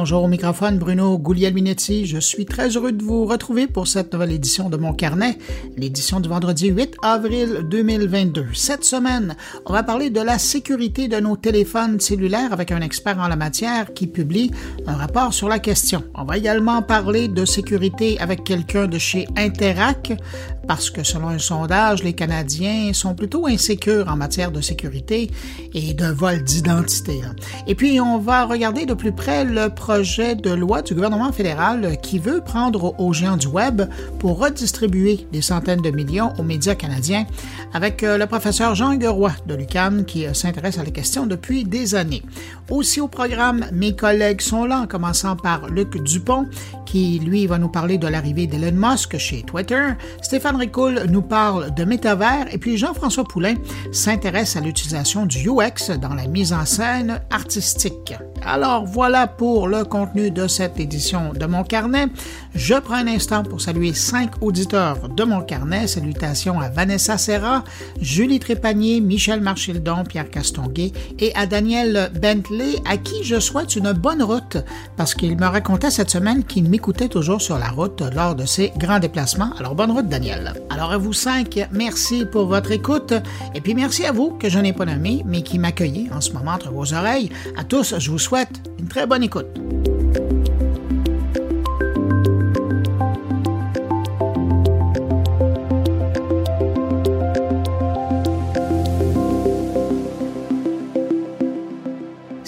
Bonjour au microphone, Bruno Guglielminetti. Je suis très heureux de vous retrouver pour cette nouvelle édition de mon carnet, l'édition du vendredi 8 avril 2022. Cette semaine, on va parler de la sécurité de nos téléphones cellulaires avec un expert en la matière qui publie un rapport sur la question. On va également parler de sécurité avec quelqu'un de chez Interac parce que selon un sondage, les Canadiens sont plutôt insécures en matière de sécurité et de vol d'identité. Et puis, on va regarder de plus près le projet de loi du gouvernement fédéral qui veut prendre aux géants du Web pour redistribuer des centaines de millions aux médias canadiens avec euh, le professeur Jean Gueroy de l'UQAM qui euh, s'intéresse à la question depuis des années. Aussi au programme, mes collègues sont là, en commençant par Luc Dupont qui, lui, va nous parler de l'arrivée d'Elon Musk chez Twitter. Stéphane Ricoul nous parle de métavers et puis Jean-François Poulain s'intéresse à l'utilisation du UX dans la mise en scène artistique. Alors voilà pour le contenu de cette édition de mon carnet. Je prends un instant pour saluer cinq auditeurs de mon carnet. Salutations à Vanessa Serra, Julie Trépanier, Michel Marchildon, Pierre Castonguay et à Daniel Bentley, à qui je souhaite une bonne route parce qu'il me racontait cette semaine qu'il m'écoutait toujours sur la route lors de ses grands déplacements. Alors bonne route, Daniel. Alors à vous cinq, merci pour votre écoute et puis merci à vous que je n'ai pas nommé mais qui m'accueillez en ce moment entre vos oreilles. À tous, je vous souhaite une très bonne écoute.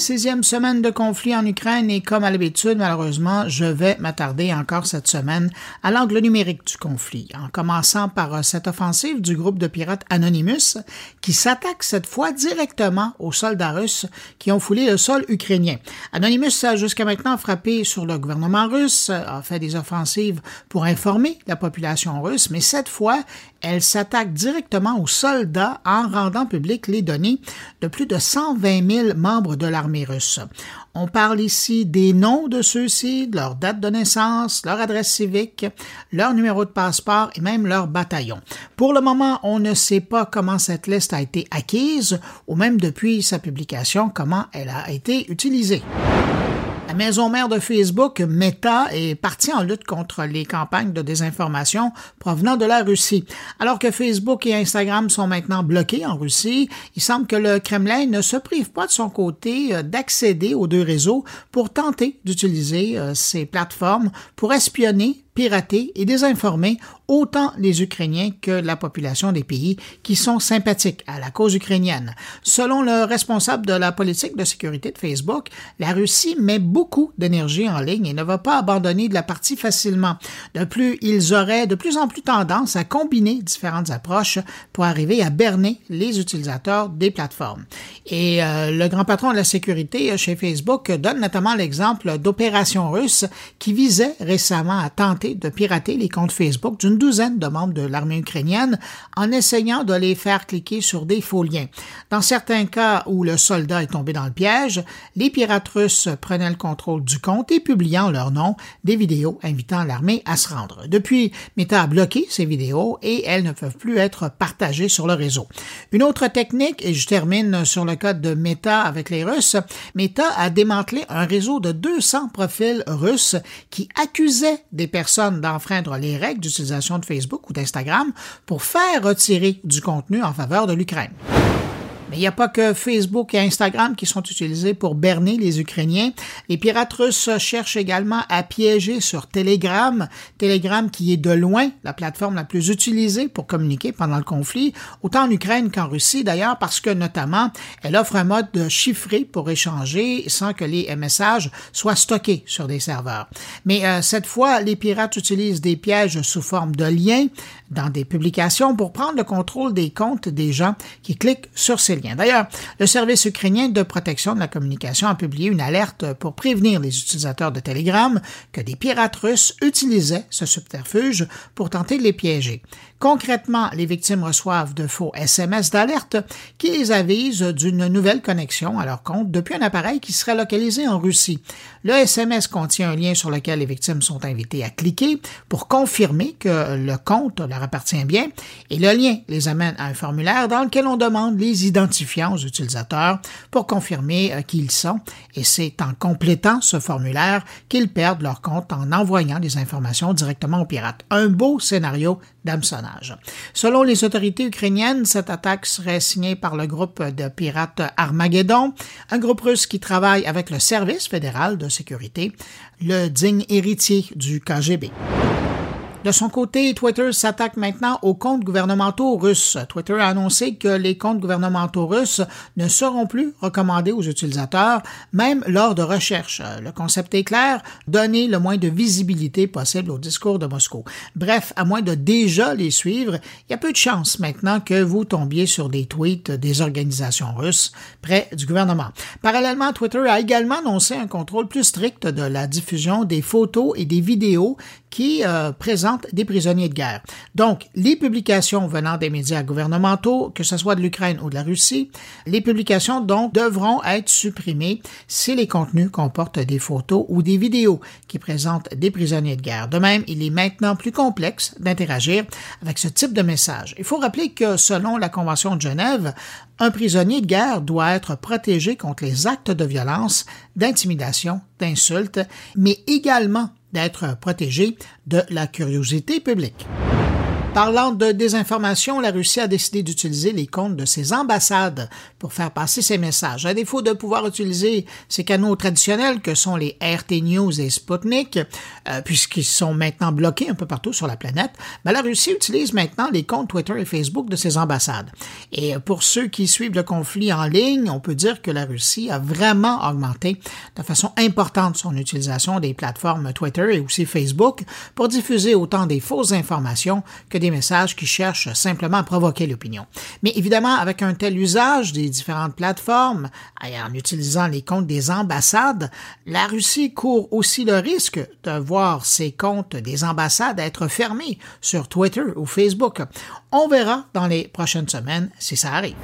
Sixième semaine de conflit en Ukraine et comme à l'habitude, malheureusement, je vais m'attarder encore cette semaine à l'angle numérique du conflit, en commençant par euh, cette offensive du groupe de pirates Anonymous qui s'attaque cette fois directement aux soldats russes qui ont foulé le sol ukrainien. Anonymous a jusqu'à maintenant frappé sur le gouvernement russe, a fait des offensives pour informer la population russe, mais cette fois, elle s'attaque directement aux soldats en rendant public les données de plus de 120 000 membres de l'armée russe. On parle ici des noms de ceux-ci, de leur date de naissance, leur adresse civique, leur numéro de passeport et même leur bataillon. Pour le moment, on ne sait pas comment cette liste a été acquise ou même depuis sa publication, comment elle a été utilisée. La maison mère de Facebook, Meta, est partie en lutte contre les campagnes de désinformation provenant de la Russie. Alors que Facebook et Instagram sont maintenant bloqués en Russie, il semble que le Kremlin ne se prive pas de son côté euh, d'accéder aux deux réseaux pour tenter d'utiliser euh, ces plateformes pour espionner pirater et désinformer autant les Ukrainiens que la population des pays qui sont sympathiques à la cause ukrainienne. Selon le responsable de la politique de sécurité de Facebook, la Russie met beaucoup d'énergie en ligne et ne va pas abandonner de la partie facilement. De plus, ils auraient de plus en plus tendance à combiner différentes approches pour arriver à berner les utilisateurs des plateformes. Et euh, le grand patron de la sécurité chez Facebook donne notamment l'exemple d'opérations russes qui visaient récemment à tenter de pirater les comptes Facebook d'une douzaine de membres de l'armée ukrainienne en essayant de les faire cliquer sur des faux liens. Dans certains cas où le soldat est tombé dans le piège, les pirates russes prenaient le contrôle du compte et publiant leur nom des vidéos invitant l'armée à se rendre. Depuis, Meta a bloqué ces vidéos et elles ne peuvent plus être partagées sur le réseau. Une autre technique, et je termine sur le code de Meta avec les Russes, Meta a démantelé un réseau de 200 profils russes qui accusaient des personnes d'enfreindre les règles d'utilisation de Facebook ou d'Instagram pour faire retirer du contenu en faveur de l'Ukraine. Mais il n'y a pas que Facebook et Instagram qui sont utilisés pour berner les Ukrainiens. Les pirates russes cherchent également à piéger sur Telegram, Telegram qui est de loin la plateforme la plus utilisée pour communiquer pendant le conflit, autant en Ukraine qu'en Russie d'ailleurs, parce que notamment elle offre un mode chiffré pour échanger sans que les messages soient stockés sur des serveurs. Mais euh, cette fois, les pirates utilisent des pièges sous forme de liens dans des publications pour prendre le contrôle des comptes des gens qui cliquent sur ces D'ailleurs, le service ukrainien de protection de la communication a publié une alerte pour prévenir les utilisateurs de Telegram que des pirates russes utilisaient ce subterfuge pour tenter de les piéger. Concrètement, les victimes reçoivent de faux SMS d'alerte qui les avisent d'une nouvelle connexion à leur compte depuis un appareil qui serait localisé en Russie. Le SMS contient un lien sur lequel les victimes sont invitées à cliquer pour confirmer que le compte leur appartient bien et le lien les amène à un formulaire dans lequel on demande les identifiants aux utilisateurs pour confirmer euh, qui ils sont et c'est en complétant ce formulaire qu'ils perdent leur compte en envoyant des informations directement aux pirates. Un beau scénario Selon les autorités ukrainiennes, cette attaque serait signée par le groupe de pirates Armageddon, un groupe russe qui travaille avec le Service fédéral de sécurité, le digne héritier du KGB. De son côté, Twitter s'attaque maintenant aux comptes gouvernementaux russes. Twitter a annoncé que les comptes gouvernementaux russes ne seront plus recommandés aux utilisateurs, même lors de recherches. Le concept est clair, donner le moins de visibilité possible au discours de Moscou. Bref, à moins de déjà les suivre, il y a peu de chances maintenant que vous tombiez sur des tweets des organisations russes près du gouvernement. Parallèlement, Twitter a également annoncé un contrôle plus strict de la diffusion des photos et des vidéos qui euh, présentent des prisonniers de guerre. Donc, les publications venant des médias gouvernementaux, que ce soit de l'Ukraine ou de la Russie, les publications donc devront être supprimées si les contenus comportent des photos ou des vidéos qui présentent des prisonniers de guerre. De même, il est maintenant plus complexe d'interagir avec ce type de message. Il faut rappeler que selon la Convention de Genève, un prisonnier de guerre doit être protégé contre les actes de violence, d'intimidation, d'insultes, mais également d'être protégé de la curiosité publique. Parlant de désinformation, la Russie a décidé d'utiliser les comptes de ses ambassades pour faire passer ses messages. À défaut de pouvoir utiliser ces canaux traditionnels que sont les RT News et Sputnik, euh, puisqu'ils sont maintenant bloqués un peu partout sur la planète, ben, la Russie utilise maintenant les comptes Twitter et Facebook de ses ambassades. Et pour ceux qui suivent le conflit en ligne, on peut dire que la Russie a vraiment augmenté de façon importante son utilisation des plateformes Twitter et aussi Facebook pour diffuser autant des fausses informations que des messages qui cherchent simplement à provoquer l'opinion. Mais évidemment, avec un tel usage des différentes plateformes et en utilisant les comptes des ambassades, la Russie court aussi le risque de voir ses comptes des ambassades être fermés sur Twitter ou Facebook. On verra dans les prochaines semaines si ça arrive.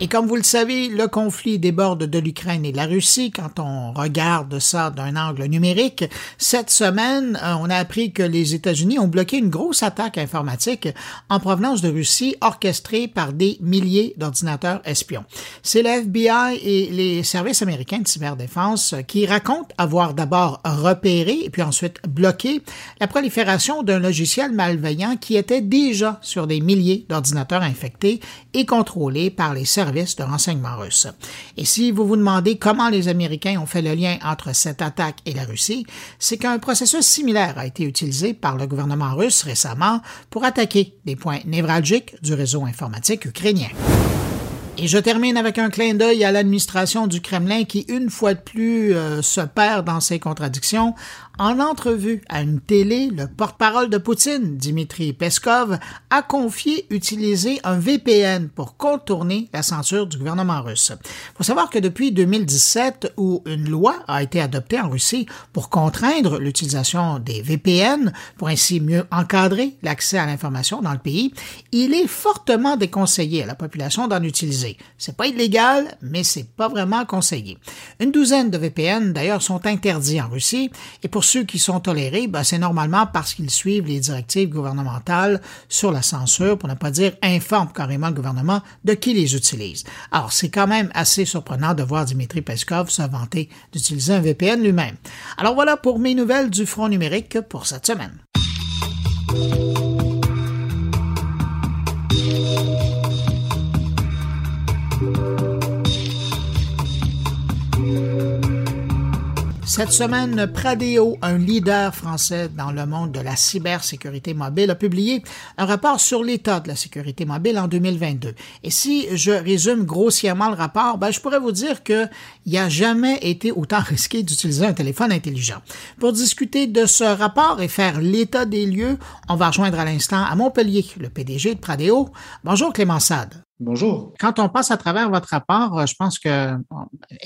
Et comme vous le savez, le conflit déborde de l'Ukraine et de la Russie quand on regarde ça d'un angle numérique. Cette semaine, euh, on a appris que les États-Unis ont bloqué une grosse attaque informatique en provenance de Russie orchestrée par des milliers d'ordinateurs espions. C'est le FBI et les services américains de cyberdéfense qui racontent avoir d'abord repéré et puis ensuite bloqué la prolifération d'un logiciel malveillant qui était déjà sur des milliers d'ordinateurs infectés et contrôlés par les services de renseignement russe. Et si vous vous demandez comment les Américains ont fait le lien entre cette attaque et la Russie, c'est qu'un processus similaire a été utilisé par le gouvernement russe récemment pour attaquer des points névralgiques du réseau informatique ukrainien. Et je termine avec un clin d'œil à l'administration du Kremlin qui, une fois de plus, euh, se perd dans ses contradictions en entrevue à une télé, le porte-parole de Poutine, Dimitri Peskov, a confié utiliser un VPN pour contourner la censure du gouvernement russe. Il faut savoir que depuis 2017, où une loi a été adoptée en Russie pour contraindre l'utilisation des VPN, pour ainsi mieux encadrer l'accès à l'information dans le pays, il est fortement déconseillé à la population d'en utiliser. C'est pas illégal, mais c'est pas vraiment conseillé. Une douzaine de VPN, d'ailleurs, sont interdits en Russie, et pour ceux qui sont tolérés, ben, c'est normalement parce qu'ils suivent les directives gouvernementales sur la censure, pour ne pas dire informent carrément le gouvernement de qui les utilise. Alors, c'est quand même assez surprenant de voir Dimitri Peskov se vanter d'utiliser un VPN lui-même. Alors voilà pour mes nouvelles du front numérique pour cette semaine. Cette semaine, Pradeo, un leader français dans le monde de la cybersécurité mobile, a publié un rapport sur l'état de la sécurité mobile en 2022. Et si je résume grossièrement le rapport, ben, je pourrais vous dire qu'il n'y a jamais été autant risqué d'utiliser un téléphone intelligent. Pour discuter de ce rapport et faire l'état des lieux, on va rejoindre à l'instant à Montpellier le PDG de Pradeo. Bonjour Clément Sade. Bonjour. Quand on passe à travers votre rapport, euh, je pense que,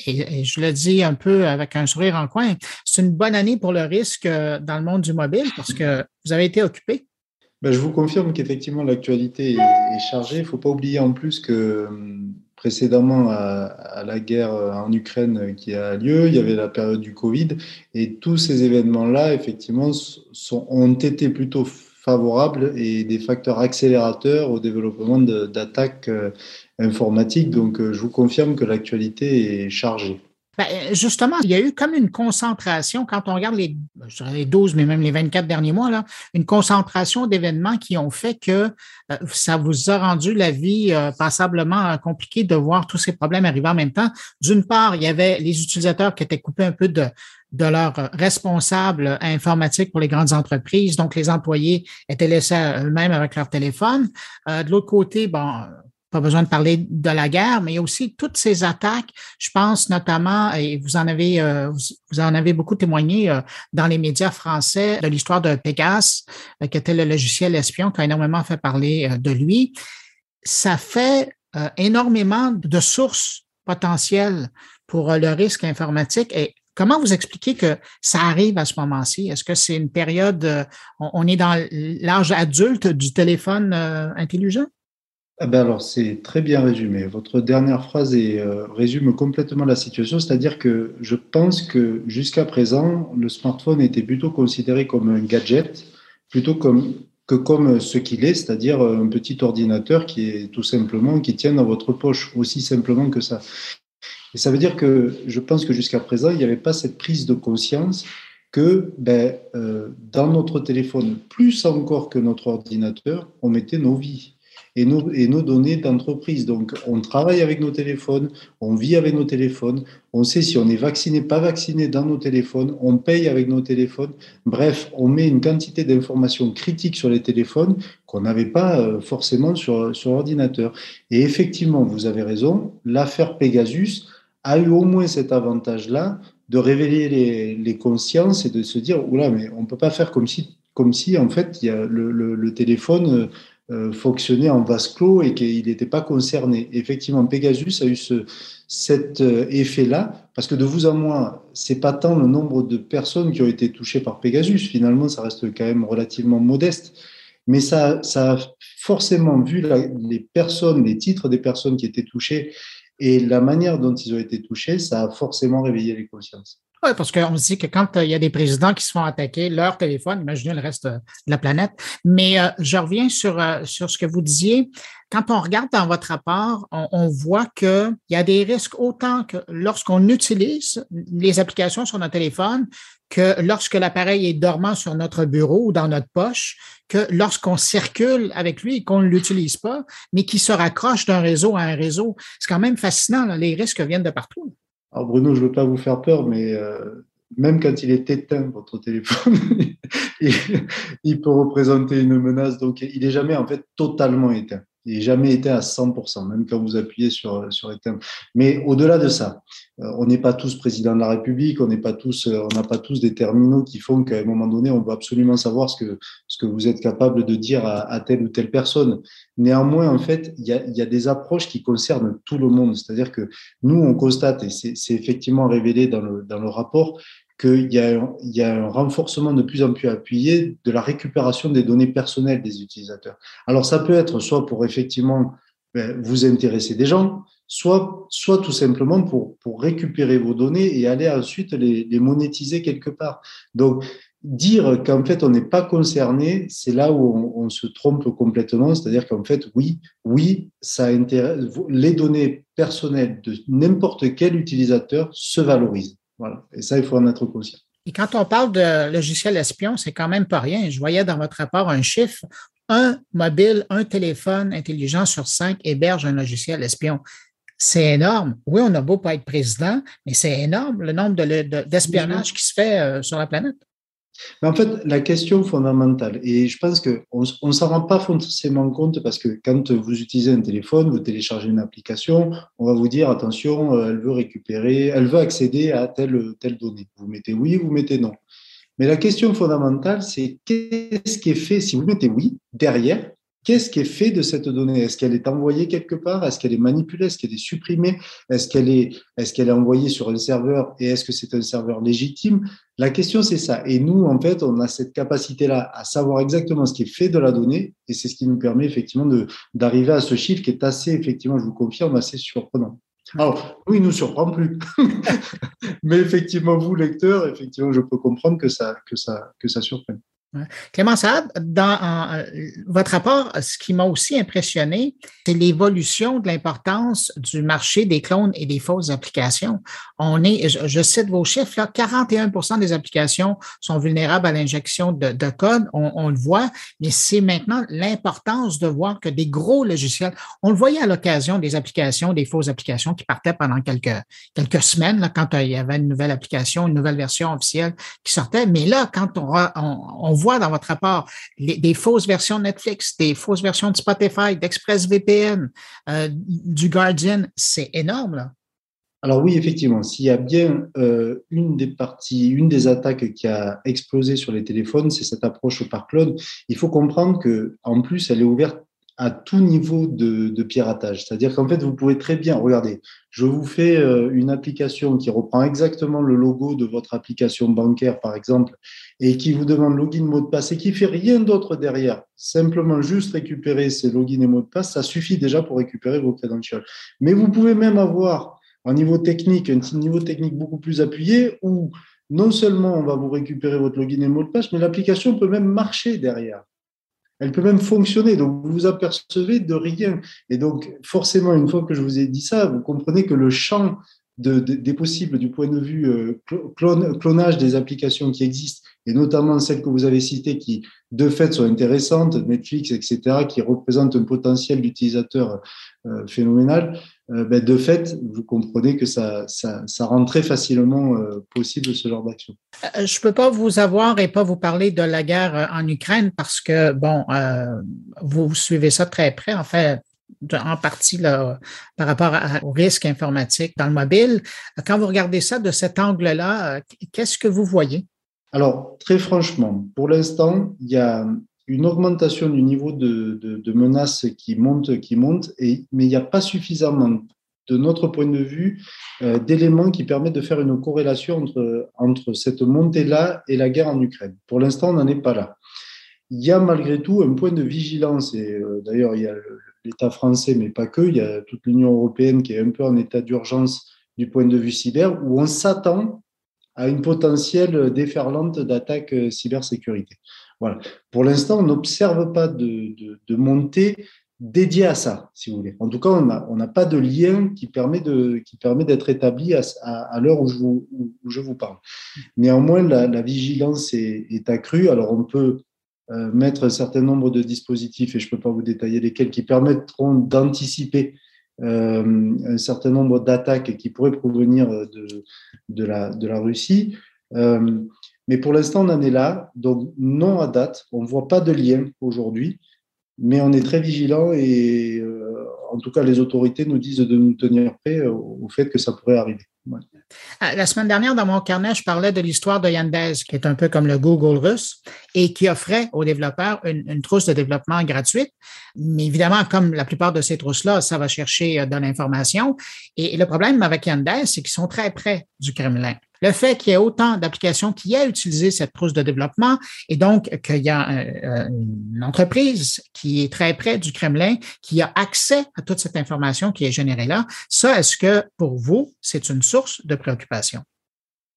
et, je le dis un peu avec un sourire en coin, c'est une bonne année pour le risque euh, dans le monde du mobile parce que vous avez été occupé. Ben, je vous confirme qu'effectivement l'actualité est, chargée. Il ne faut pas oublier en plus que hum, précédemment à, la guerre en Ukraine qui a lieu, il y avait la période du Covid et tous ces événements-là, effectivement, sont, ont été plutôt favorables et des facteurs accélérateurs au développement d'attaques euh, informatiques. Donc, euh, je vous confirme que l'actualité est chargée. Ben, justement, il y a eu comme une concentration, quand on regarde les, les 12, mais même les 24 derniers mois, là, une concentration d'événements qui ont fait que euh, ça vous a rendu la vie euh, passablement compliquée de voir tous ces problèmes arriver en même temps. D'une part, il y avait les utilisateurs qui étaient coupés un peu de, de leurs responsables informatiques pour les grandes entreprises. Donc, les employés étaient laissés à eux-mêmes avec leur téléphone. Euh, de l'autre côté, bon, pas besoin de parler de la guerre, mais aussi toutes ces attaques. Je pense notamment, et vous en avez, euh, vous en avez beaucoup témoigné euh, dans les médias français de l'histoire de Pegasus, euh, qui était le logiciel espion qui a énormément fait parler de lui. Ça fait énormément de sources potentielles pour le risque informatique. Et comment vous expliquez que ça arrive à ce moment-ci? Est-ce que c'est une période, on est dans l'âge adulte du téléphone intelligent? Ah ben alors, c'est très bien résumé. Votre dernière phrase euh, résume complètement la situation, c'est-à-dire que je pense que jusqu'à présent, le smartphone était plutôt considéré comme un gadget, plutôt comme, que comme ce qu'il est, c'est-à-dire un petit ordinateur qui est tout simplement, qui tient dans votre poche, aussi simplement que ça. Et ça veut dire que je pense que jusqu'à présent, il n'y avait pas cette prise de conscience que ben, euh, dans notre téléphone, plus encore que notre ordinateur, on mettait nos vies et nos, données d'entreprise. Donc, on travaille avec nos téléphones, on vit avec nos téléphones, on sait si on est vacciné, pas vacciné dans nos téléphones, on paye avec nos téléphones. Bref, on met une quantité d'informations critiques sur les téléphones qu'on n'avait pas euh, forcément sur, sur l'ordinateur. Et effectivement, vous avez raison, l'affaire Pegasus a eu au moins cet avantage-là de révéler les, les, consciences et de se dire, oula, mais on ne peut pas faire comme si, comme si en fait, y a le, le, le téléphone euh, fonctionnait en vase clos et qu'il n'était pas concerné. Effectivement, Pegasus a eu ce, cet euh, effet-là, parce que de vous à moi, c'est pas tant le nombre de personnes qui ont été touchées par Pegasus, finalement, ça reste quand même relativement modeste, mais ça, ça a forcément vu les personnes, les titres des personnes qui étaient touchées et la manière dont ils ont été touchés, ça a forcément réveillé les consciences. Oui, parce qu'on se dit que quand euh, il y a des présidents qui se font attaquer leur téléphone, imaginez le reste euh, de la planète. Mais euh, je reviens sur, sur ce que vous disiez. Quand on regarde dans votre rapport, on, voit qu'il y a des risques autant que lorsqu'on utilise les applications sur notre téléphone que lorsque l'appareil est dormant sur notre bureau ou dans notre poche, que lorsqu'on circule avec lui et qu'on ne l'utilise pas, mais qui se raccroche d'un réseau à un réseau. C'est quand même fascinant. Les risques viennent de partout. Alors Bruno, je ne veux pas vous faire peur, mais euh, même quand il est éteint, votre téléphone, il, peut représenter une menace. Donc, il n'est jamais en fait totalement éteint. Jamais éteint à 100%, même quand vous appuyez sur, sur éteindre. Mais au-delà de ça, euh, on n'est pas tous président de la République, on n'est pas tous, euh, on n'a pas tous des terminaux qui font qu'à un moment donné, on veut absolument savoir ce que, ce que vous êtes capable de dire à, à telle ou telle personne. Néanmoins, en fait, il y a, y a, des approches qui concernent tout le monde. C'est-à-dire que nous, on constate, et c'est effectivement révélé dans le, dans le rapport, qu'il y, y a un renforcement de plus en plus appuyé de la récupération des données personnelles des utilisateurs. Alors, ça peut être soit pour effectivement ben, vous intéresser des gens, soit, soit tout simplement pour, pour récupérer vos données et aller ensuite les, les monétiser quelque part. Donc, dire qu'en fait on n'est pas concerné, c'est là où on, on, se trompe complètement. C'est-à-dire qu'en fait, oui, oui, ça intéresse, les données personnelles de n'importe quel utilisateur se valorisent. Voilà. Et ça, il faut en être conscient. Et quand on parle de logiciel espion, c'est quand même pas rien. Je voyais dans votre rapport un chiffre. Un mobile, un téléphone intelligent sur cinq héberge un logiciel espion. C'est énorme. Oui, on a beau pas être président, mais c'est énorme le nombre d'espionnage qui se fait euh, sur la planète. Mais en fait, la question fondamentale, et je pense qu'on ne s'en rend pas forcément compte parce que quand vous utilisez un téléphone, vous téléchargez une application, on va vous dire attention, euh, elle veut récupérer, elle veut accéder à telle, telle donnée. Vous mettez oui, vous mettez non. Mais la question fondamentale, c'est qu'est-ce qui est fait si vous mettez oui derrière qu'est-ce qui est fait de cette donnée? Est-ce qu'elle est envoyée quelque part? Est-ce qu'elle est manipulée? Est-ce qu'elle est supprimée? Est-ce qu'elle est, est, est envoyée sur un serveur et est-ce que c'est un serveur légitime? La question, c'est ça. Et nous, en fait, on a cette capacité-là à savoir exactement ce qui est fait de la donnée et c'est ce qui nous permet effectivement d'arriver à ce chiffre qui est assez, effectivement, je vous confirme, assez surprenant. Alors, oui, il nous surprend plus. Mais effectivement, vous, lecteur, effectivement, je peux comprendre que ça, que ça, que ça surprenne. Clément Saad, dans votre rapport, ce qui m'a aussi impressionné, c'est l'évolution de l'importance du marché des clones et des fausses applications. On est, je, cite vos chiffres, là, 41% des applications sont vulnérables à l'injection de, code, on, le voit, mais c'est maintenant l'importance de voir que des gros logiciels, on le voyait à l'occasion des applications, des fausses applications qui partaient pendant quelques, quelques semaines, là, quand euh, il y avait une nouvelle application, une nouvelle version officielle qui sortait, mais là, quand on, on voit dans votre rapport des fausses versions de Netflix, des fausses versions de Spotify, d'ExpressVPN, euh, du Guardian, c'est énorme. Alors oui, effectivement, s'il y a bien euh, une des parties, une des attaques qui a explosé sur les téléphones, c'est cette approche par cloud. Il faut comprendre que en plus, elle est ouverte à tout niveau de, piratage. C'est-à-dire qu'en fait, vous pouvez très bien, regardez, je vous fais euh, une application qui reprend exactement le logo de votre application bancaire, par exemple, et qui vous demande login, mot de passe, et qui fait rien d'autre derrière, simplement juste récupérer ces logins et mots de passe, ça suffit déjà pour récupérer vos credentials. Mais vous pouvez même avoir un niveau technique, un niveau technique beaucoup plus appuyé, où non seulement on va vous récupérer votre login et mot de passe, mais l'application peut même marcher derrière. Elle peut même fonctionner. Donc, vous vous apercevez de rien. Et donc, forcément, une fois que je vous ai dit ça, vous comprenez que le champ des possibles du point de vue euh, clonage des applications qui existent, et notamment celles que vous avez citées qui, de fait, sont intéressantes, Netflix, etc., qui représentent un potentiel d'utilisateur euh, phénoménal, euh, ben, de fait, vous comprenez que ça, ça, rend très facilement possible ce genre d'action. Je ne peux pas vous avoir et pas vous parler de la guerre en Ukraine parce que, bon, vous suivez ça très près. En fait, en partie là, par rapport au risque informatique dans le mobile. Quand vous regardez ça de cet angle-là, qu'est-ce que vous voyez? Alors, très franchement, pour l'instant, il y a une augmentation du niveau de, de, menaces qui monte, qui monte, et, mais il n'y a pas suffisamment, de notre point de vue, euh, d'éléments qui permettent de faire une corrélation entre, entre cette montée-là et la guerre en Ukraine. Pour l'instant, on n'en est pas là. Il y a malgré tout un point de vigilance, et euh, d'ailleurs, il y a le, l'État français, mais pas que, il y a toute l'Union européenne qui est un peu en état d'urgence du point de vue cyber, où on s'attend à une potentielle déferlante d'attaques euh, cybersécurité. Voilà. Pour l'instant, on n'observe pas de, montée dédiée à ça, si vous voulez. En tout cas, on n'a pas de lien qui permet d'être établi à, l'heure où, je vous, parle. Néanmoins, la, vigilance est, est, accrue. Alors, on peut mettre un certain nombre de dispositifs, et je ne peux pas vous détailler lesquels, qui permettront d'anticiper euh, un certain nombre d'attaques qui pourraient provenir de, de, la, de la Russie. Euh, mais pour l'instant, on en est là. Donc, non à date. On ne voit pas de lien aujourd'hui, mais on est très vigilant et en tout cas, les autorités nous disent de nous tenir prêts au fait que ça pourrait arriver. Euh, la semaine dernière, dans mon carnet, je parlais de l'histoire de Yandex, qui est un peu comme le Google russe et qui offrait aux développeurs une, trousse de développement gratuite. Mais évidemment, comme la plupart de ces trousses-là, ça va chercher euh, de l'information. Et, le problème avec Yandex, c'est qu'ils sont très près du Kremlin. Le fait qu'il y ait autant d'applications qui aient utilisé cette trousse de développement et donc qu'il y a euh, une entreprise qui est très près du Kremlin, qui a accès à toute cette information qui est générée là, ça, est-ce que pour vous, c'est une source de préoccupation?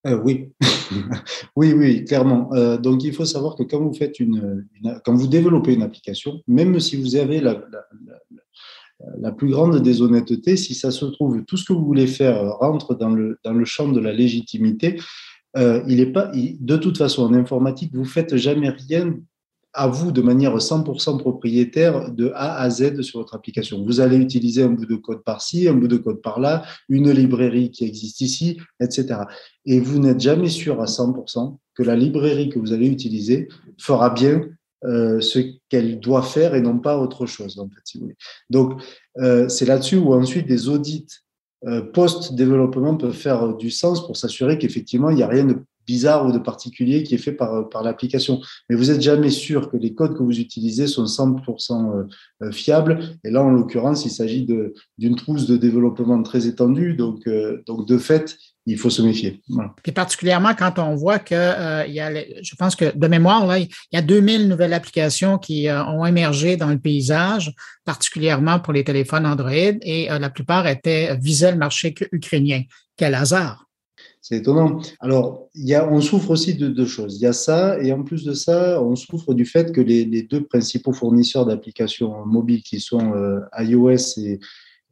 Euh, oui, oui, oui, clairement. Euh, donc, il faut savoir que quand vous faites une, quand vous développez une application, même si vous avez la plus grande des honnêtetés, si ça se trouve, tout ce que vous voulez faire rentre dans le, dans le champ de la légitimité, euh, il est pas, de toute façon, en informatique, vous faites jamais rien à vous de manière 100% propriétaire de A à Z sur votre application. Vous allez utiliser un bout de code par-ci, un bout de code par-là, une librairie qui existe ici, etc. Et vous n'êtes jamais sûr à 100% que la librairie que vous allez utiliser fera bien euh, ce qu'elle doit faire et non pas autre chose, en fait, si vous voulez. Donc, euh, c'est là-dessus où ensuite des audits euh, post-développement peuvent faire du sens pour s'assurer qu'effectivement, il n'y a rien de, bizarre ou de particulier qui est fait par, par l'application. Mais vous n'êtes jamais sûr que les codes que vous utilisez sont 100% euh, fiables. Et là, en l'occurrence, il s'agit d'une trousse de développement très étendue. Donc, donc de fait, il faut se méfier. Puis particulièrement quand on voit que euh, il y a, je pense que de mémoire, là, il y a 2000 nouvelles applications qui euh, ont émergé dans le paysage, particulièrement pour les téléphones Android, et euh, la plupart étaient visaient le marché ukrainien. Quel hasard! C'est étonnant. Alors, il y a, on souffre aussi de deux choses. Il y a ça, et en plus de ça, on souffre du fait que les, les deux principaux fournisseurs d'applications mobiles, qui sont iOS et,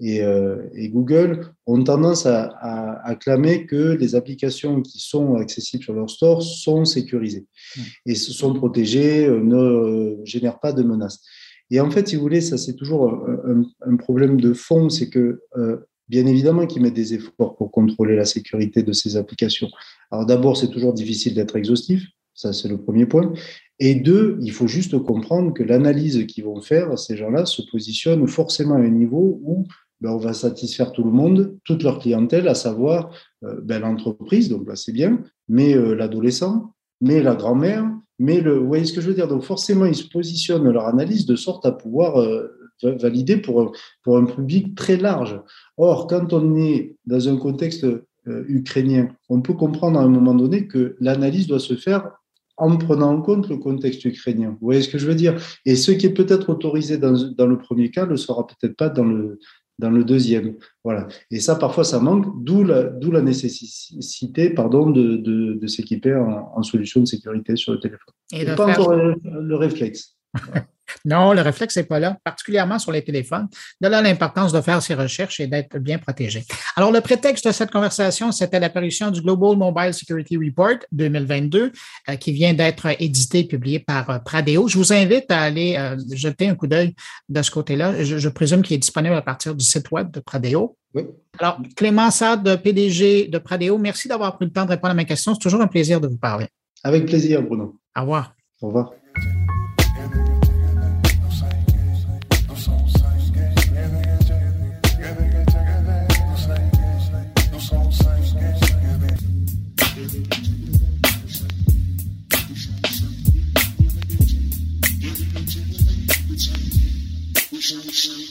euh, et, Google ont tendance à, à, clamer que les applications qui sont accessibles sur leur store sont sécurisées mmh. et sont protégées, euh, ne euh, génèrent pas de menaces. Et en fait, si vous voulez, ça c'est toujours un, problème de fond, c'est que bien évidemment qu'ils mettent des efforts pour contrôler la sécurité de ces applications. Alors d'abord, c'est toujours difficile d'être exhaustif, ça c'est le premier point. Et deux, il faut juste comprendre que l'analyse qu'ils vont faire, ces gens-là, se positionne forcément à un niveau où ben, on va satisfaire tout le monde, toute leur clientèle, à savoir euh, ben, l'entreprise, donc là c'est bien, mais euh, l'adolescent, mais la grand-mère, mais le. Vous voyez ce que je veux dire? Donc forcément, ils se positionnent leur analyse de sorte à pouvoir euh, valider pour, pour un public très large. Or, quand on est dans un contexte ukrainien, on peut comprendre à un moment donné que l'analyse doit se faire en prenant en compte le contexte ukrainien. Vous voyez ce que je veux dire? Et ce qui est peut-être autorisé dans, dans, le premier cas ne sera peut-être pas dans le, dans le deuxième. Voilà. Et ça, parfois, ça manque, d'où la, d'où la nécessité pardon, de, de, de s'équiper en, en, solution de sécurité sur le téléphone. Et, pas encore le réflexe. Non, le réflexe n'est pas là, particulièrement sur les téléphones. De là l'importance de faire ces recherches et d'être bien protégé. Alors, le prétexte de cette conversation, c'était l'apparition du Global Mobile Security Report 2022, euh, qui vient d'être édité et publié par euh, Pradeo. Je vous invite à aller euh, jeter un coup d'œil de ce côté-là. Je, présume qu'il est disponible à partir du site web de Pradeo. Oui. Alors, Clément Sade, PDG de Pradeo, merci d'avoir pris le temps de répondre à mes questions. C'est toujours un plaisir de vous parler. Avec plaisir, Bruno. Au revoir. Au revoir. Shh, shh.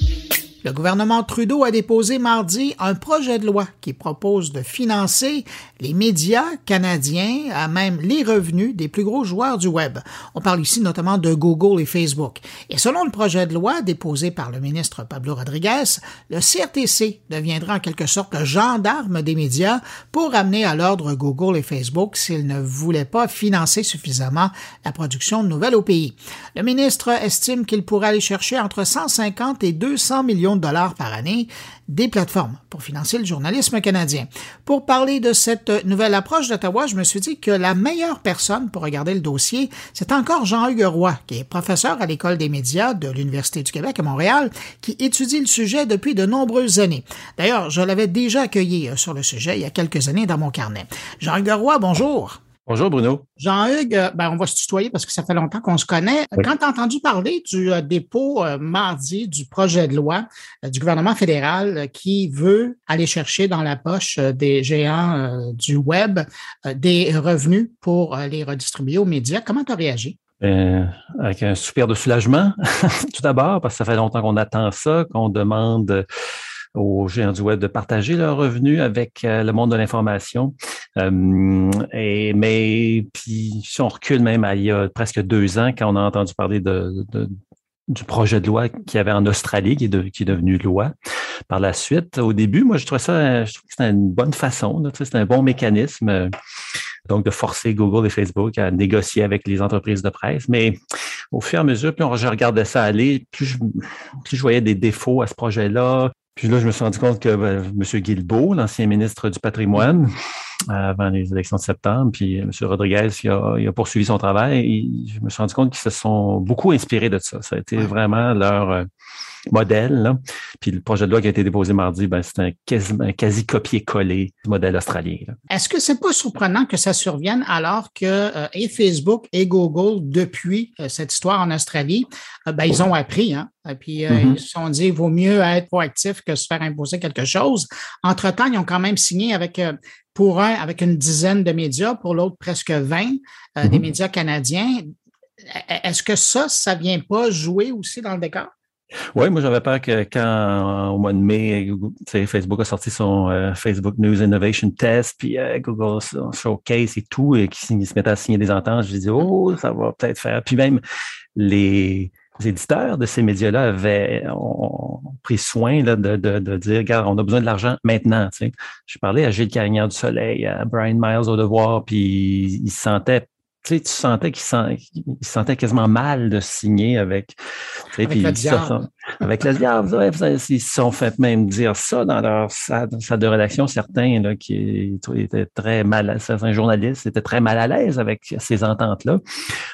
Le gouvernement Trudeau a déposé mardi un projet de loi qui propose de financer les médias canadiens, à même les revenus des plus gros joueurs du Web. On parle ici notamment de Google et Facebook. Et selon le projet de loi déposé par le ministre Pablo Rodriguez, le CRTC deviendra en quelque sorte le gendarme des médias pour amener à l'ordre Google et Facebook s'ils ne voulaient pas financer suffisamment la production de nouvelles au pays. Le ministre estime qu'il pourrait aller chercher entre 150 et 200 millions dollars par année des plateformes pour financer le journalisme canadien. Pour parler de cette nouvelle approche d'Ottawa, je me suis dit que la meilleure personne pour regarder le dossier, c'est encore Jean-Hugues qui est professeur à l'École des médias de l'Université du Québec à Montréal, qui étudie le sujet depuis de nombreuses années. D'ailleurs, je l'avais déjà accueilli euh, sur le sujet il y a quelques années dans mon carnet. Jean-Hugues bonjour. Bonjour Bruno. Jean-Hugues, euh, ben, on va se tutoyer parce que ça fait longtemps qu'on se connaît. Quand tu as entendu parler du euh, dépôt euh, mardi du projet de loi du gouvernement fédéral qui veut aller chercher dans la poche des géants du web des revenus pour les redistribuer aux médias, comment tu as réagi? avec un soupir de soulagement, tout d'abord, parce que ça fait longtemps qu'on attend ça, qu'on demande aux géants du web de partager leurs revenus avec euh, le monde de l'information. Euh, et mais puis si on recule même à il y a presque deux ans, quand on a entendu parler de, du projet de loi qu'il y avait en Australie, qui est, devenu loi. Par la suite, au début, moi, je trouvais ça, je trouve que c'était une bonne façon, tu sais, c'était un bon mécanisme, euh, donc de forcer Google et Facebook à négocier avec les entreprises de presse. Mais au fur et à mesure, plus je regardais ça aller, plus je, plus je voyais des défauts à ce projet-là, puis là, je me suis rendu compte que ben, M. Guilbeault, l'ancien ministre du patrimoine, avant les élections de septembre, puis M. Rodriguez, il a, poursuivi son travail. Et je me suis rendu compte qu'ils se sont beaucoup inspirés de ça. Ça a été vraiment leur... Modèle. Puis le projet de loi qui a été déposé mardi, ben, c'est un quasi, quasi copier-coller du modèle australien. Est-ce que c'est pas surprenant que ça survienne alors que euh, et Facebook et Google, depuis euh, cette histoire en Australie, euh, ben, ils ont appris, hein? Et puis mm-hmm. ils se sont dit, il vaut mieux être proactif que se faire imposer quelque chose. Entre-temps, ils ont quand même signé avec pour un avec une dizaine de médias, pour l'autre presque 20 des mm-hmm. médias canadiens. E-, est-ce que ça, ça vient pas jouer aussi dans le décor? Oui, moi j'avais peur que quand au mois de mai, Facebook a sorti son euh, Facebook News Innovation Test, puis euh, Google Showcase et tout, et qu'ils se mettent à signer des ententes, je disais oh ça va peut-être faire. Puis même les éditeurs de ces médias-là avaient ont, pris soin là, de, de, de, dire regarde, on a besoin de l'argent maintenant. Tu sais. Je parlais à Gilles Carignan du Soleil, à Brian Miles au devoir, puis il se sentait tu, sais, tu sentais qu'il sent, sentait quasiment mal de signer avec, avec puis, le diable. avec le diable. Ouais, ils se sont fait même dire ça dans leur salle, de rédaction, certains là, qui étaient très mal, certains journalistes étaient très mal à l'aise avec ces ententes-là.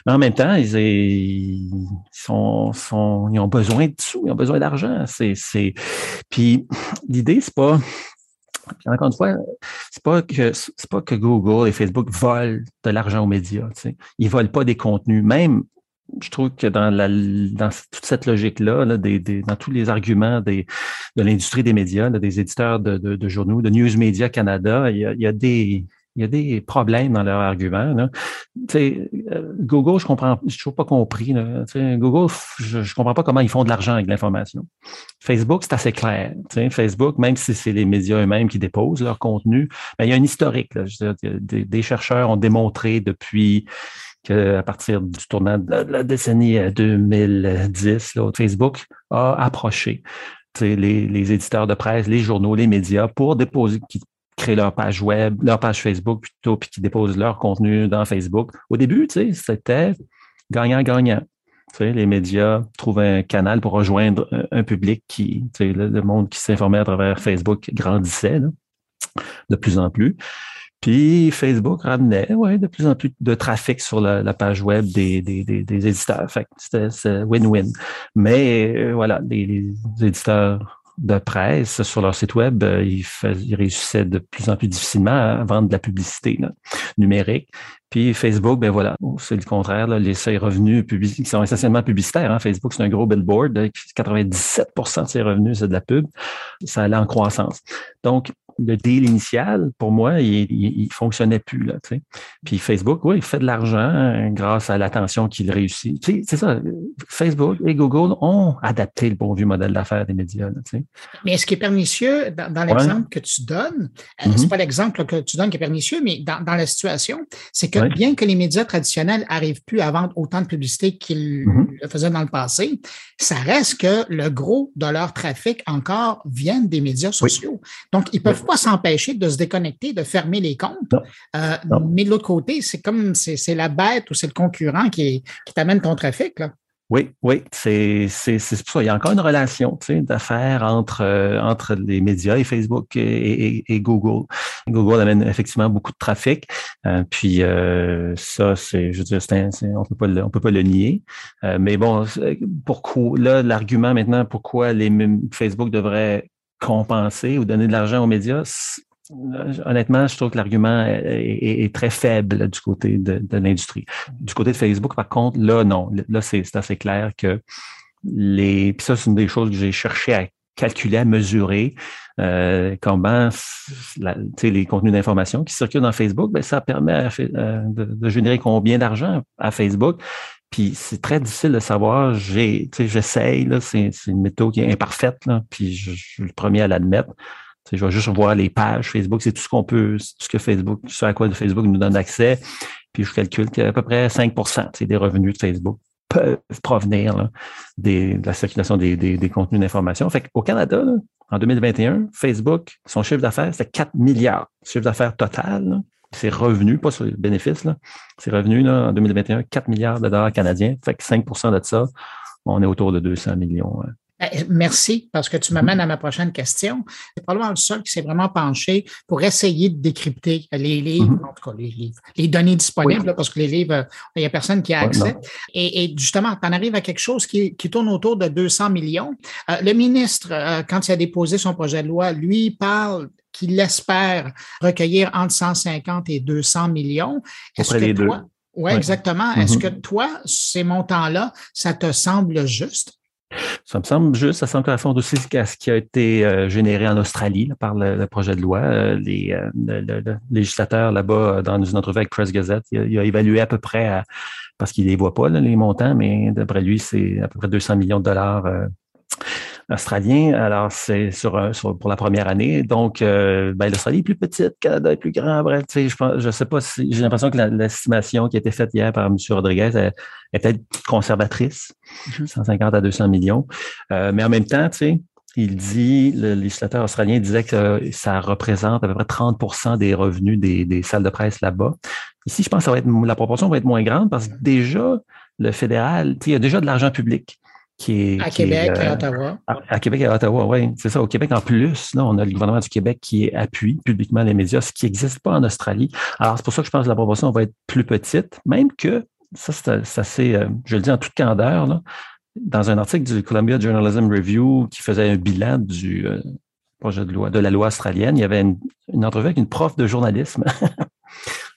Mais en même temps, ils, ils, sont, sont, ils ont besoin de sous, ils ont besoin d'argent. C'est... Puis l'idée, c'est pas encore une fois, c'est pas que pas que Google et Facebook volent de l'argent aux médias. Tu sais. Ils volent pas des contenus. Même, je trouve que dans toute cette logique-là, dans tous les arguments de l'industrie des médias, des éditeurs de, journaux, de News Media Canada, il y a des il y a des problèmes dans leur argument. Euh, Google, je comprends, je toujours pas compris. Google, je, ne comprends pas comment ils font de l'argent avec l'information. Facebook, c'est assez clair. Facebook, même si c'est les médias eux-mêmes qui déposent leur contenu, mais il y a un historique. Des, chercheurs ont démontré depuis qu'à partir du tournant de la, décennie 2010, là, Facebook a approché les, éditeurs de presse, les journaux, les médias pour déposer, créer leur page web, leur page Facebook plutôt, puis qui déposent leur contenu dans Facebook. Au début, tu sais, c'était gagnant-gagnant. Tu sais, les médias trouvaient un canal pour rejoindre un, public qui, tu sais, le, monde qui s'informait à travers Facebook grandissait de plus en plus. Puis Facebook ramenait ouais, de plus en plus de trafic sur la, page web des, des, des, éditeurs. Fait c'était win-win. Mais euh, voilà, les éditeurs de presse sur leur site web, euh, ils, réussissaient de plus en plus difficilement à vendre de la publicité numérique. Puis Facebook, ben voilà, c'est le contraire. les seuils revenus qui sont essentiellement publicitaires. Hein. Facebook, c'est un gros billboard. 97% de ses revenus, c'est de la pub. Ça allait en croissance. Donc, le deal initial, pour moi, il, il, fonctionnait plus. Là, Puis Facebook, oui, il fait de l'argent hein, grâce à l'attention qu'il réussit. c'est ça. Facebook et Google ont adapté le bon vieux modèle d'affaires des médias. Là, mais ce qui est pernicieux dans, l'exemple que tu donnes, euh, c'est mm-hmm. pas l'exemple que tu donnes qui est pernicieux, mais dans, dans la situation, c'est que bien que les médias traditionnels arrivent plus à vendre autant de publicité qu'ils mm-hmm. le faisaient dans le passé, ça reste que le gros de leur trafic encore viennent des médias sociaux. Donc, ils peuvent pas s'empêcher de se déconnecter, de fermer les comptes. Euh, mais de l'autre côté, c'est comme c'est la bête ou c'est le concurrent qui, qui t'amène ton trafic. Là. Oui, oui, c'est pour ça. Il y a encore une relation d'affaires entre, euh, entre les médias et Facebook et, Google. Google amène effectivement beaucoup de trafic. Euh, puis ça, c'est, je veux dire, on peut pas on peut pas le nier. mais bon, pourquoi là, l'argument maintenant, pourquoi les Facebook devrait compenser ou donner de l'argent aux médias, honnêtement, je trouve que l'argument est, très faible du côté de, l'industrie. Du côté de Facebook, par contre, là, non. Là, c'est assez clair que les. Puis ça, c'est une des choses que j'ai cherché à calculer, à mesurer. Euh, comment les contenus d'information qui circulent dans Facebook, ben, ça permet euh, de, générer combien d'argent à Facebook? Puis c'est très difficile de savoir. J'essaye, c'est, une méthode qui est imparfaite, puis je, suis le premier à l'admettre. je vais juste voir les pages Facebook, c'est tout ce qu'on peut, tout ce que Facebook, ce à quoi Facebook nous donne accès. Puis je calcule qu'à peu près 5% des revenus de Facebook peuvent provenir de la circulation des, contenus d'information. Fait Canada, en 2021, Facebook, son chiffre d'affaires, c'est 4 milliards. Chiffre d'affaires total, c'est revenu, pas sur les bénéfices, c'est revenu là, en 2021, 4 milliards de dollars canadiens. Fait que 5% de ça, on est autour de 200 millions Eh, merci, parce que tu m'amènes à ma prochaine question. C'est probablement le seul qui s'est vraiment penché pour essayer de décrypter les livres, mm-hmm. en tout cas les livres, les données disponibles, parce que les livres, il n'y a personne qui a accès. et, justement, tu en arrives à quelque chose qui, tourne autour de 200 millions. Euh, le ministre, euh, quand il a déposé son projet de loi, lui parle qu'il espère recueillir entre 150 et 200 millions. Est-ce que toi, oui, exactement. Est-ce mm-hmm. que toi, ces montants-là, ça te semble juste? Ça me semble juste, ça semble correspondre aussi à ce qui a été euh, généré en Australie par le, projet de loi. Euh, les, euh, le, législateur là-bas, dans une entrevue avec Press Gazette, il a, évalué à peu près, parce qu'il ne les voit pas, les montants, mais d'après lui, c'est à peu près 200 millions de dollars australien. Alors, c'est sur, pour la première année. Donc, euh, ben, l'Australie est plus petite, le Canada est plus grand. Bref, je pense, je sais pas si j'ai l'impression que l'estimation qui a été faite hier par M. Rodriguez est, peut-être conservatrice, 150 mm-hmm. à 200 millions. Euh, mais en même temps, tu sais, il dit, le législateur australien disait que ça représente à peu près 30% des revenus des, des salles de presse là-bas. Ici, je pense que ça va être, la proportion va être moins grande parce que déjà, le fédéral, il y a déjà de l'argent public qui est. À Québec et à euh, Ottawa. À, Québec et à Ottawa, oui. C'est ça. Au Québec, en plus, là, on a le gouvernement du Québec qui appuie publiquement les médias, ce qui n'existe pas en Australie. Alors, c'est pour ça que je pense que la proportion va être plus petite, même que, ça, c'est assez, euh, je le dis en toute candeur, là, dans un article du Columbia Journalism Review qui faisait un bilan du euh, projet de loi, de la loi australienne, il y avait une, une entrevue avec une prof de journalisme.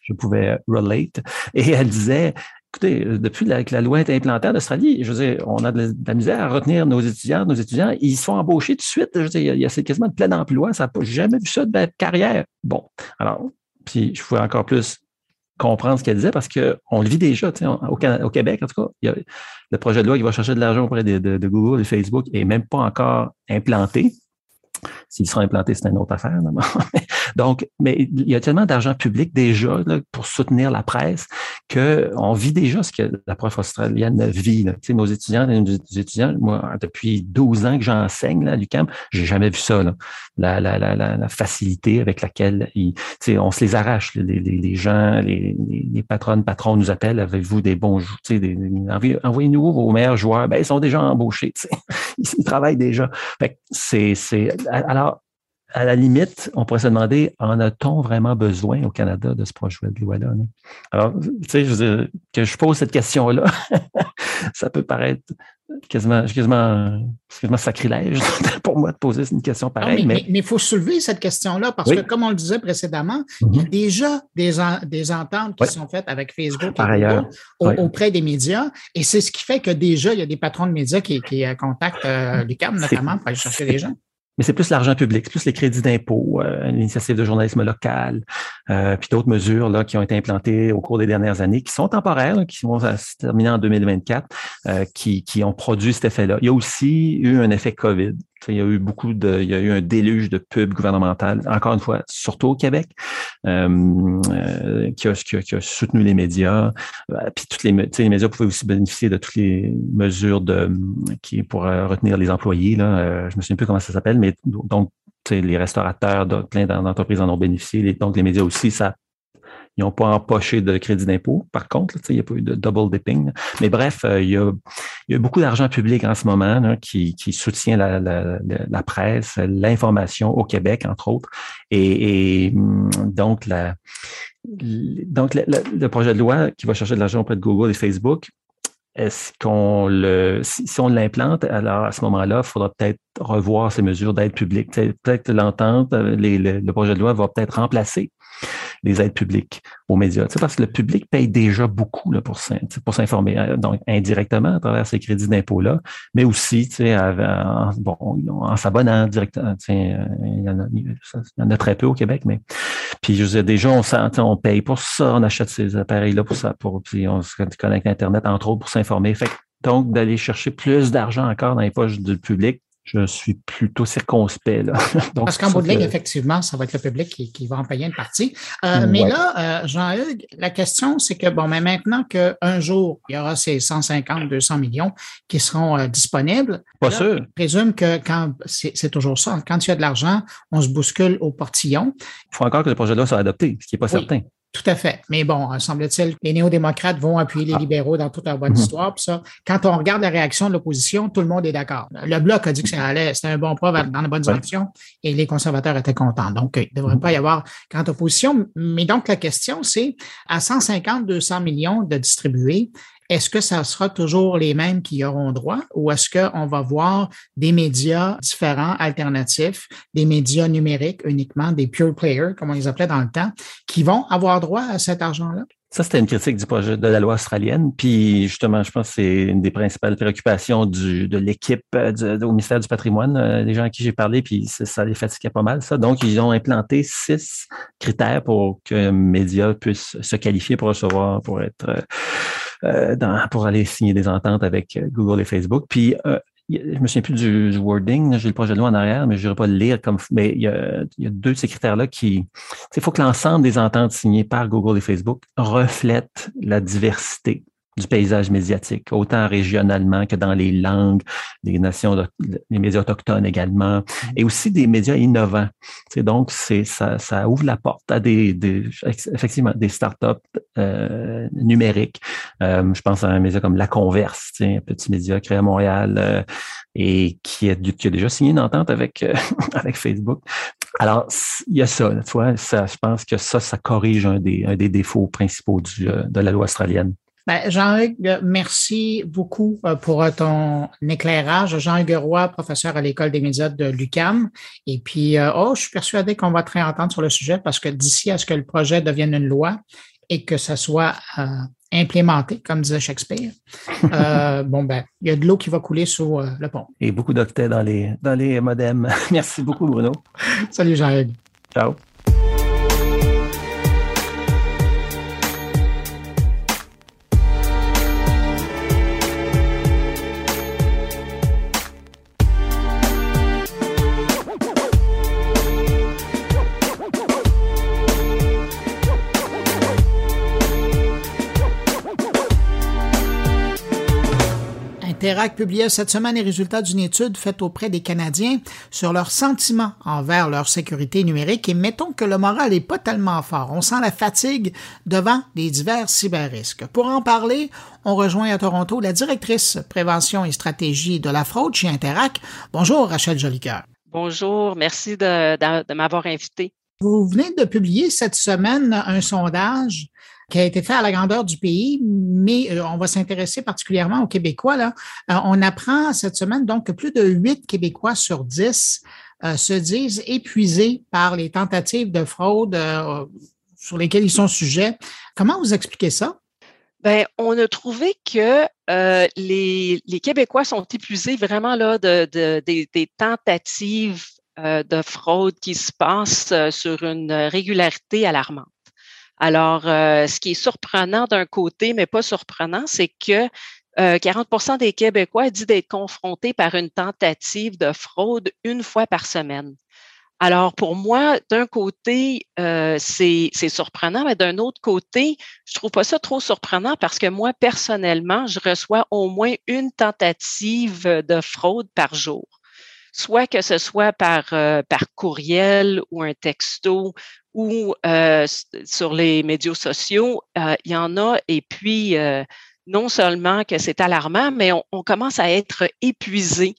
je pouvais relate. Et elle disait, écoutez, euh, depuis que la loi est implantée en Australie, je veux dire, on a de la, misère à retenir nos étudiants. Nos étudiants, ils se font embaucher tout de suite. Je veux dire, il y a, quasiment de plein emploi. Ça n'a jamais vu ça de ma carrière. Bon, alors, puis je pouvais encore plus comprendre ce qu'elle disait parce qu'on le vit déjà. Au, au, Québec, en tout cas, le projet de loi qui va chercher de l'argent auprès de, de, Google et Facebook n'est même pas encore implanté. S'ils seront implantés, c'est une autre affaire. Donc, mais il y a tellement d'argent public déjà pour soutenir la presse qu'on vit déjà ce que la prof australienne vit. Là. nos étudiants nos étudiants, moi, depuis 12 ans que j'enseigne à l'UQAM, j'ai jamais vu ça. Là. La, la, la, la, facilité avec laquelle ils, on se les arrache. Les, gens, les, patronnes, patrons nous appellent, avez-vous des bons envoyez-nous vos meilleurs joueurs. Ben, ils sont déjà embauchés. Ils, travaillent déjà. c'est, c'est, alors, à la limite, on pourrait se demander, en a-t-on vraiment besoin au Canada de ce projet de loi-là? Alors, tu sais, je que je pose cette question-là, ça peut paraître quasiment, quasiment, quasiment sacrilège pour moi de poser une question pareille. mais il faut soulever cette question-là parce que, comme on le disait précédemment, il y a mm-hmm. déjà des, des ententes qui sont faites avec Facebook auprès des médias. Et c'est ce qui fait que déjà, il y a des patrons de médias qui, qui euh, contactent euh, l'UQAM notamment pour aller chercher des gens mais c'est plus l'argent public, c'est plus les crédits d'impôt, euh, l'initiative de journalisme local, euh, puis d'autres mesures là, qui ont été implantées au cours des dernières années, qui sont temporaires, qui vont se terminer en 2024, euh, qui, qui ont produit cet effet-là. Il y a aussi eu un effet COVID. Il y a eu beaucoup de, il y a eu un déluge de pubs gouvernementales, encore une fois, surtout au Québec, euh, euh, qui, a, soutenu les médias. Euh, puis toutes les, les médias pouvaient aussi bénéficier de toutes les mesures de pour retenir les employés. Là, je me souviens plus comment ça s'appelle, mais donc les restaurateurs, plein d'entreprises en ont bénéficié. donc les médias aussi, ça ils n'ont pas empoché de crédit d'impôt. Par contre, il n'y a pas eu de double dipping. Mais bref, euh, il, y a, beaucoup d'argent public en ce moment qui, soutient la, presse, l'information au Québec, entre autres. Et, hum, donc, le, projet de loi qui va chercher de l'argent auprès de Google et Facebook, est-ce qu'on le, si, on l'implante, alors à ce moment-là, il faudra peut-être revoir ces mesures d'aide publique. Peut-être l'entente, euh, le projet de loi va peut-être remplacer les aides publiques aux médias. parce que le public paye déjà beaucoup là, pour, s'informer, euh, donc indirectement à travers ces crédits d'impôt-là, mais aussi en, bon, en s'abonnant directement. Il y, en a, très peu au Québec, mais puis je veux déjà, on, on paye pour ça, on achète ces appareils-là pour ça, puis on se connecte à Internet, entre autres, pour s'informer. Fait donc, d'aller chercher plus d'argent encore dans les poches du public je suis plutôt circonspect. Là. Parce qu'en bout de ligne, effectivement, ça va être le public qui, va en payer une partie. Euh, mais là, euh, Jean-Hugues, la question, c'est que, bon, mais maintenant qu'un jour, il y aura ces 150, 200 millions qui seront euh, disponibles. Pas sûr. Je présume que quand, c'est toujours ça, quand il y a de l'argent, on se bouscule au portillon. Il faut encore que le projet de loi soit adopté, ce qui n'est pas certain. Tout à fait. Mais bon, semble-t-il, les néo-démocrates vont appuyer les libéraux dans toute leur bonne mhm. histoire. Puis ça, quand on regarde la réaction de l'opposition, tout le monde est d'accord. Le Bloc a dit que c'était un bon pas dans la bonne direction et les conservateurs étaient contents. Donc, il ne devrait pas y avoir grande opposition. Mais donc, la question, c'est à 150, 200 millions de distribués, est-ce que ça sera toujours les mêmes qui auront droit ou est-ce qu'on va voir des médias différents, alternatifs, des médias numériques uniquement, des pure players, comme on les appelait dans le temps, qui vont avoir droit à cet argent-là? Ça, c'était une critique du projet de la loi australienne. Puis, justement, je pense que c'est une des principales préoccupations de l'équipe euh, au ministère du patrimoine, euh, les gens à qui j'ai parlé, puis ça les fatiguait pas mal, ça. Donc, ils ont implanté six critères pour qu'un média puisse se qualifier pour recevoir, pour être, euh, dans, pour aller signer des ententes avec Google et Facebook. Puis, je me souviens plus du, wording, j'ai le projet de loi en arrière, mais je ne vais pas le lire comme. Mais il y a, il y a deux de ces critères-là qui. Il faut que l'ensemble des ententes signées par Google et Facebook reflètent la diversité du paysage médiatique, autant régionalement que dans les langues, des nations, les médias autochtones également, et aussi des médias innovants. Donc c'est ça, ça ouvre la porte à des, des effectivement des startups euh, numériques. Euh, je pense à un média comme La Converse, un petit média créé à Montréal euh, et qui a, qui a déjà signé une entente avec euh, avec Facebook. Alors, il y a ça, tu vois, ça, je pense que ça, ça corrige un des, un des défauts principaux du, euh, de la loi australienne. Ben, Jean-Hugues, merci beaucoup euh, pour euh, ton éclairage. Jean-Hugues Roy, professeur à l'École des médias de l'UCAM. Et puis, euh, oh, je suis persuadé qu'on va te réentendre sur le sujet parce que d'ici à ce que le projet devienne une loi et que ça soit implémenté, comme disait Shakespeare, bon, ben, il y a de l'eau qui va couler sous le pont. Et beaucoup d'octets dans les, dans les modems. merci beaucoup, Bruno. Salut, Jean-Hugues. Ciao. Interac publiait cette semaine les résultats d'une étude faite auprès des Canadiens sur leurs sentiments envers leur sécurité numérique et mettons que le moral est pas tellement fort. On sent la fatigue devant les divers cyberrisques. Pour en parler, on rejoint à Toronto la directrice prévention et stratégie de la fraude chez Interac. Bonjour Rachel Jolicoeur. Bonjour, merci de, de m'avoir invité. Vous venez de publier cette semaine un sondage qui a été fait à la grandeur du pays, mais euh, on va s'intéresser particulièrement aux Québécois. Là. Euh, on apprend cette semaine donc que plus de 8 Québécois sur 10 euh, se disent épuisés par les tentatives de fraude sur lesquelles ils sont sujets. Comment vous expliquez ça? Bien, on a trouvé que les, les, Québécois sont épuisés vraiment là de, de des, des, tentatives de fraude qui se passent sur une régularité alarmante. Alors, euh, ce qui est surprenant d'un côté, mais pas surprenant, c'est que 40% euh, des Québécois disent d'être confrontés par une tentative de fraude une fois par semaine. Alors, pour moi, d'un côté, euh, c'est surprenant, mais d'un autre côté, je trouve pas ça trop surprenant parce que moi, personnellement, je reçois au moins une tentative de fraude par jour soit que ce soit par, par courriel ou un texto ou euh, sur les médias sociaux, euh, il y en a. Et puis, euh, non seulement que c'est alarmant, mais on, commence à être épuisé,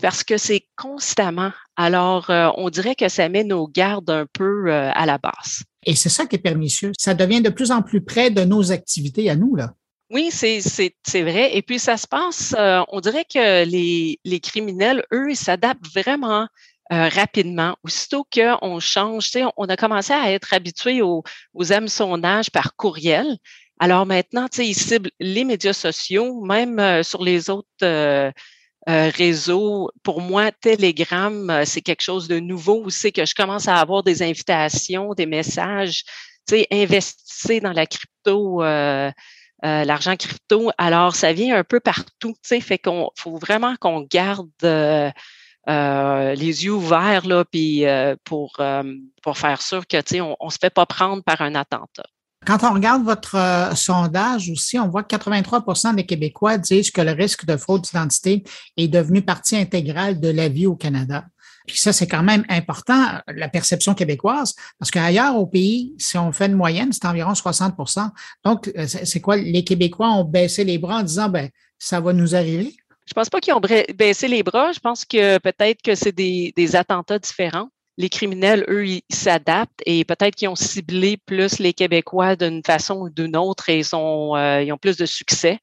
parce que c'est constamment. Alors, on dirait que ça met nos gardes un peu à la base. Et c'est ça qui est pernicieux. Ça devient de plus en plus près de nos activités à nous, là. Oui, c'est vrai. Et puis, ça se passe, on dirait que les, les criminels, eux, ils s'adaptent vraiment euh, rapidement. Aussitôt qu'on change, on a commencé à être habitué aux, aux hameçonnages par courriel. Alors maintenant, ils ciblent les médias sociaux, même euh, sur les autres euh, réseaux. Pour moi, Telegram, c'est quelque chose de nouveau. C'est que je commence à avoir des invitations, des messages. Investissez dans la crypto. l'argent crypto. Alors, ça vient un peu partout, tu sais, fait qu'on faut vraiment qu'on garde euh, les yeux ouverts là, puis euh, pour, euh, pour faire sûr que on ne se fait pas prendre par un attentat. Quand on regarde votre sondage aussi, on voit que 83% des Québécois disent que le risque de fraude d'identité est devenu partie intégrale de la vie au Canada. Puis ça, c'est quand même important, la perception québécoise, parce qu'ailleurs au pays, si on fait une moyenne, c'est environ 60% Donc, euh, c'est quoi? Les Québécois ont baissé les bras en disant, ben, ça va nous arriver? Je pense pas qu'ils ont baissé les bras. Je pense que peut-être que c'est des, attentats différents les criminels, eux, ils s'adaptent et peut-être qu'ils ont ciblé plus les Québécois d'une façon ou d'une autre et ils, euh, ont plus de succès.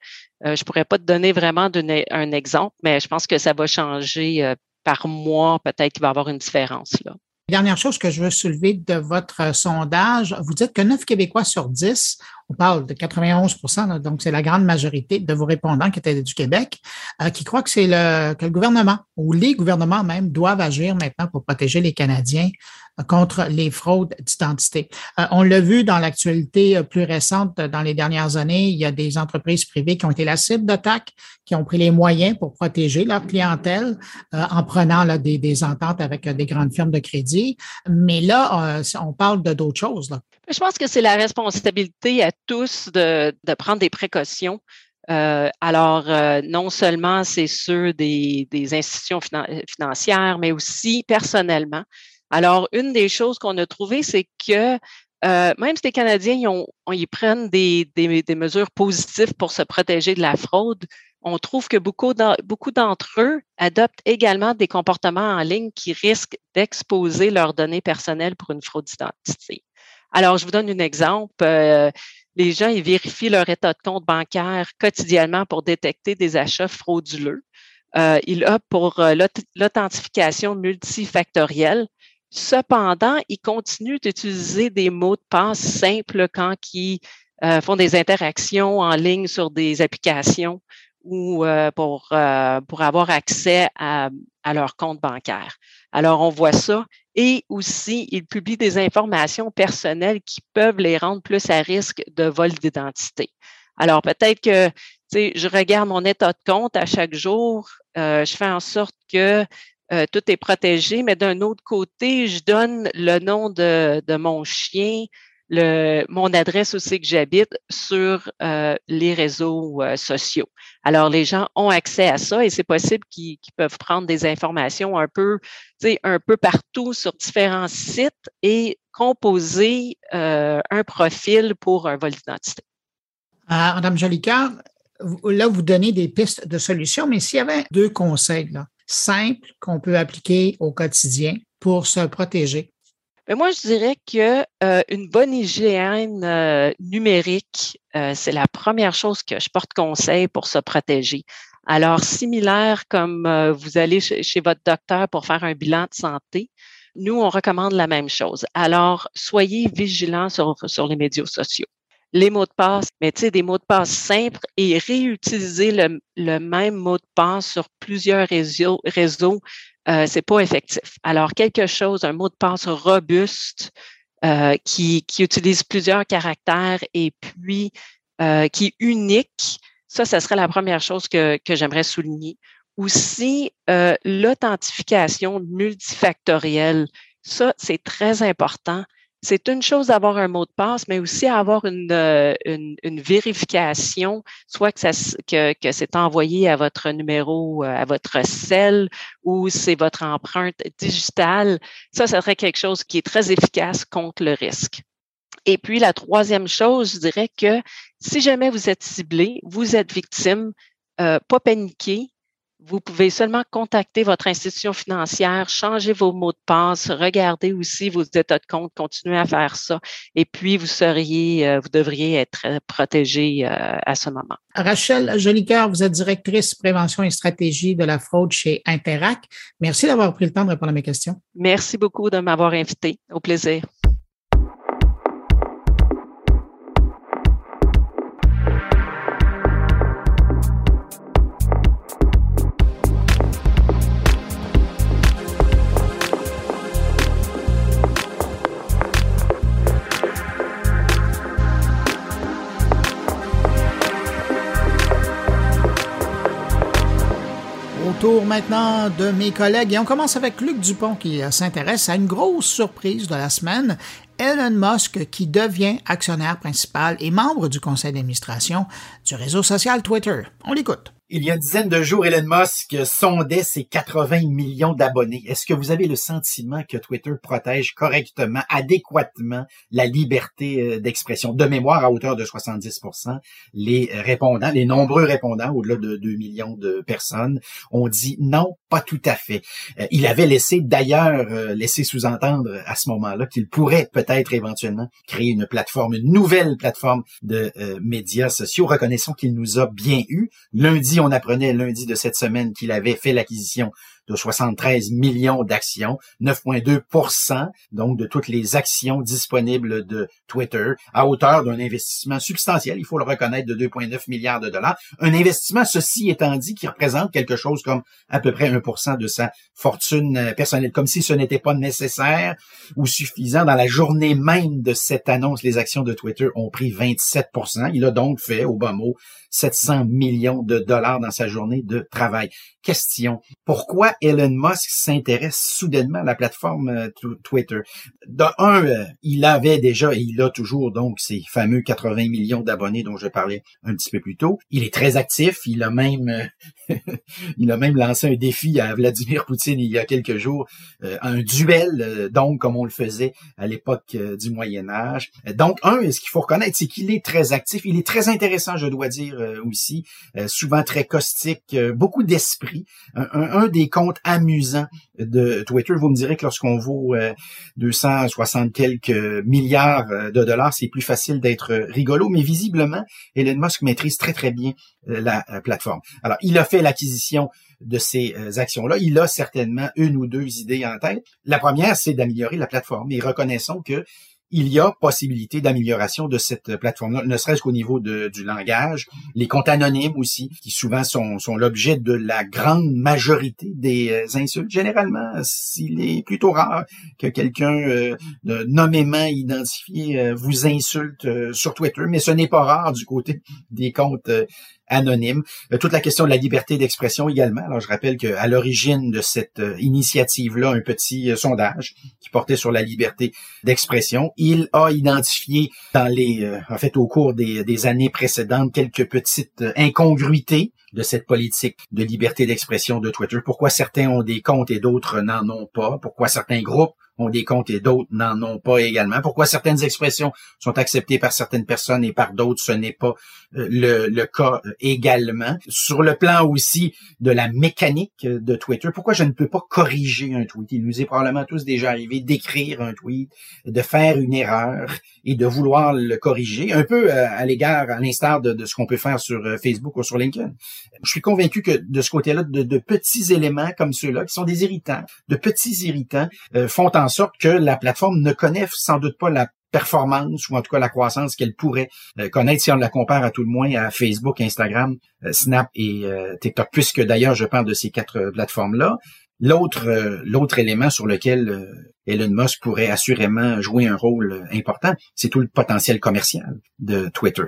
Euh, je pourrais pas te donner vraiment un exemple, mais je pense que ça va changer euh, par mois. Peut-être qu'il va y avoir une différence là. Dernière chose que je veux soulever de votre sondage, vous dites que 9 Québécois sur 10 on parle de 91% donc c'est la grande majorité de vos répondants qui étaient du Québec, euh, qui croient que c'est le, que le gouvernement ou les gouvernements même doivent agir maintenant pour protéger les Canadiens euh, contre les fraudes d'identité. Euh, on l'a vu dans l'actualité plus récente, dans les dernières années, il y a des entreprises privées qui ont été la cible d'attaques, qui ont pris les moyens pour protéger leur clientèle en prenant là, des, des, ententes avec des grandes firmes de crédit. Mais là, on parle de d'autres choses. Là. Je pense que c'est la responsabilité à tous de, prendre des précautions. Euh, alors, euh, non seulement c'est ceux des, institutions financières, mais aussi personnellement. Alors, une des choses qu'on a trouvées, c'est que euh, même si les Canadiens ils, prennent des, mesures positives pour se protéger de la fraude, on trouve que beaucoup d'entre eux adoptent également des comportements en ligne qui risquent d'exposer leurs données personnelles pour une fraude d'identité. Alors, je vous donne un exemple. Euh, les gens, ils vérifient leur état de compte bancaire quotidiennement pour détecter des achats frauduleux. Euh, ils optent pour euh, l'authentification multifactorielle. Cependant, ils continuent d'utiliser des mots de passe simples quand ils euh, font des interactions en ligne sur des applications ou pour, pour avoir accès à, à leur compte bancaire. Alors, on voit ça et aussi, ils publient des informations personnelles qui peuvent les rendre plus à risque de vol d'identité. Alors, peut-être que je regarde mon état de compte à chaque jour, euh, je fais en sorte que euh, tout est protégé, mais d'un autre côté, je donne le nom de, de mon chien, mon adresse aussi que j'habite sur euh, les réseaux euh, sociaux. Alors, les gens ont accès à ça et c'est possible qu'ils peuvent prendre des informations un peu, un peu partout sur différents sites et composer euh, un profil pour un vol d'identité. Ah, Madame Jolicoeur, là, vous donnez des pistes de solutions, mais s'il y avait deux conseils simples qu'on peut appliquer au quotidien pour se protéger, mais moi, je dirais que euh, une bonne hygiène euh, numérique, euh, c'est la première chose que je porte conseil pour se protéger. Alors, similaire comme vous allez chez, votre docteur pour faire un bilan de santé, nous, on recommande la même chose. Alors, soyez vigilants sur, sur les médias sociaux. Les mots de passe, mais tu sais, des mots de passe simples et réutiliser le, même mot de passe sur plusieurs réseaux, réseaux euh, c'est pas effectif. Alors, quelque chose, un mot de passe robuste euh, qui, qui, utilise plusieurs caractères et puis euh, qui est unique, ça, ça serait la première chose que, que j'aimerais souligner. Aussi, euh, l'authentification multifactorielle, ça, c'est très important c'est une chose d'avoir un mot de passe, mais aussi avoir une, euh, vérification, soit que, que, que c'est envoyé à votre numéro, euh, à votre cell ou c'est votre empreinte digitale. Ça, ça serait quelque chose qui est très efficace contre le risque. Et puis, la troisième chose, je dirais que si jamais vous êtes ciblé, vous êtes victime, euh, pas paniquer, vous pouvez seulement contacter votre institution financière, changer vos mots de passe, regarder aussi vos états de compte, continuer à faire ça. Et puis, vous seriez, euh, vous devriez être protégé euh, à ce moment. Rachel Jolicoeur, vous êtes directrice prévention et stratégie de la fraude chez Interac. Merci d'avoir pris le temps de répondre à mes questions. Merci beaucoup de m'avoir invité. Au plaisir. Maintenant de mes collègues et on commence avec Luc Dupont qui s'intéresse à une grosse surprise de la semaine. Elon Musk qui devient actionnaire principal et membre du conseil d'administration du réseau social Twitter. On l'écoute. Il y a une dizaine de jours, Elon Musk sondait ses 80 millions d'abonnés. Est-ce que vous avez le sentiment que Twitter protège correctement, adéquatement la liberté euh, d'expression? De mémoire, à hauteur de 70% les répondants, les nombreux répondants, au-delà de 2 millions de personnes, ont dit non, pas tout à fait. Euh, il avait laissé d'ailleurs euh, laissé sous-entendre à ce moment-là qu'il pourrait peut-être éventuellement créer une plateforme, une nouvelle plateforme de médias sociaux. Reconnaissons qu'il nous a bien eu. Lundi, on apprenait lundi de cette semaine qu'il avait fait l'acquisition de 73 millions d'actions, 9,2% donc de toutes les actions disponibles de Twitter, à hauteur d'un investissement substantiel, il faut le reconnaître, de 2,9 milliards de dollars. Un investissement, ceci étant dit, qui représente quelque chose comme à peu près 1% de sa fortune euh, personnelle, comme si ce n'était pas nécessaire ou suffisant. Dans la journée même de cette annonce, les actions de Twitter ont pris 27% Il a donc fait, au bas mot, 700 millions de dollars dans sa journée de travail. Question, pourquoi Elon Musk s'intéresse soudainement à la plateforme euh, Twitter? De un, euh, il avait déjà et il a toujours donc ces fameux 80 millions d'abonnés dont je parlais un petit peu plus tôt. Il est très actif, il a même euh, il a même lancé un défi à Vladimir Poutine il y a quelques jours, un duel donc comme on le faisait à l'époque du Moyen Âge. Donc un, ce qu'il faut reconnaître, c'est qu'il est très actif, il est très intéressant, je dois dire aussi, euh, souvent très caustique, euh, beaucoup d'esprit. Un, des comptes amusants de Twitter, vous me direz que lorsqu'on vaut 260 quelques milliards de dollars, c'est plus facile d'être rigolo, mais visiblement, Elon Musk maîtrise très très bien la plateforme. Alors, il a fait l'acquisition de ces actions-là. Il a certainement une ou deux idées en tête. La première, c'est d'améliorer la plateforme. Et reconnaissons que il y a possibilité d'amélioration de cette plateforme-là, ne serait-ce qu'au niveau du langage, les comptes anonymes aussi, qui souvent sont, sont l'objet de la grande majorité des euh, insultes. Généralement, s'il est plutôt rare que quelqu'un euh, nommément identifié euh, vous insulte sur Twitter, mais ce n'est pas rare du côté des comptes anonyme. Euh, toute la question de la liberté d'expression également. Alors, je rappelle qu'à l'origine de cette euh, initiative-là, un petit euh, sondage qui portait sur la liberté d'expression, il a identifié dans les, en fait, au cours des, des années précédentes, quelques petites incongruités de cette politique de liberté d'expression de Twitter. Pourquoi certains ont des comptes et d'autres n'en ont pas? Pourquoi certains groupes ont des comptes et d'autres n'en ont pas également? Pourquoi certaines expressions sont acceptées par certaines personnes et par d'autres, ce n'est pas euh, le, cas euh, également? Sur le plan aussi de la mécanique de Twitter, pourquoi je ne peux pas corriger un tweet? Il nous est probablement tous déjà arrivé d'écrire un tweet, de faire une erreur et de vouloir le corriger, un peu euh, à l'égard, à l'instar de, ce qu'on peut faire sur Facebook ou sur LinkedIn. Je suis convaincu que de ce côté-là, de, de petits éléments comme ceux-là, qui sont des irritants, de petits irritants, font en sorte que la plateforme ne connaît sans doute pas la performance ou en tout cas la croissance qu'elle pourrait euh, connaître si on la compare à tout le moins à Facebook, Instagram, euh, Snap et euh, TikTok, puisque d'ailleurs je parle de ces quatre plateformes-là. L'autre l'autre élément sur lequel Elon Musk pourrait assurément jouer un rôle important, c'est tout le potentiel commercial de Twitter.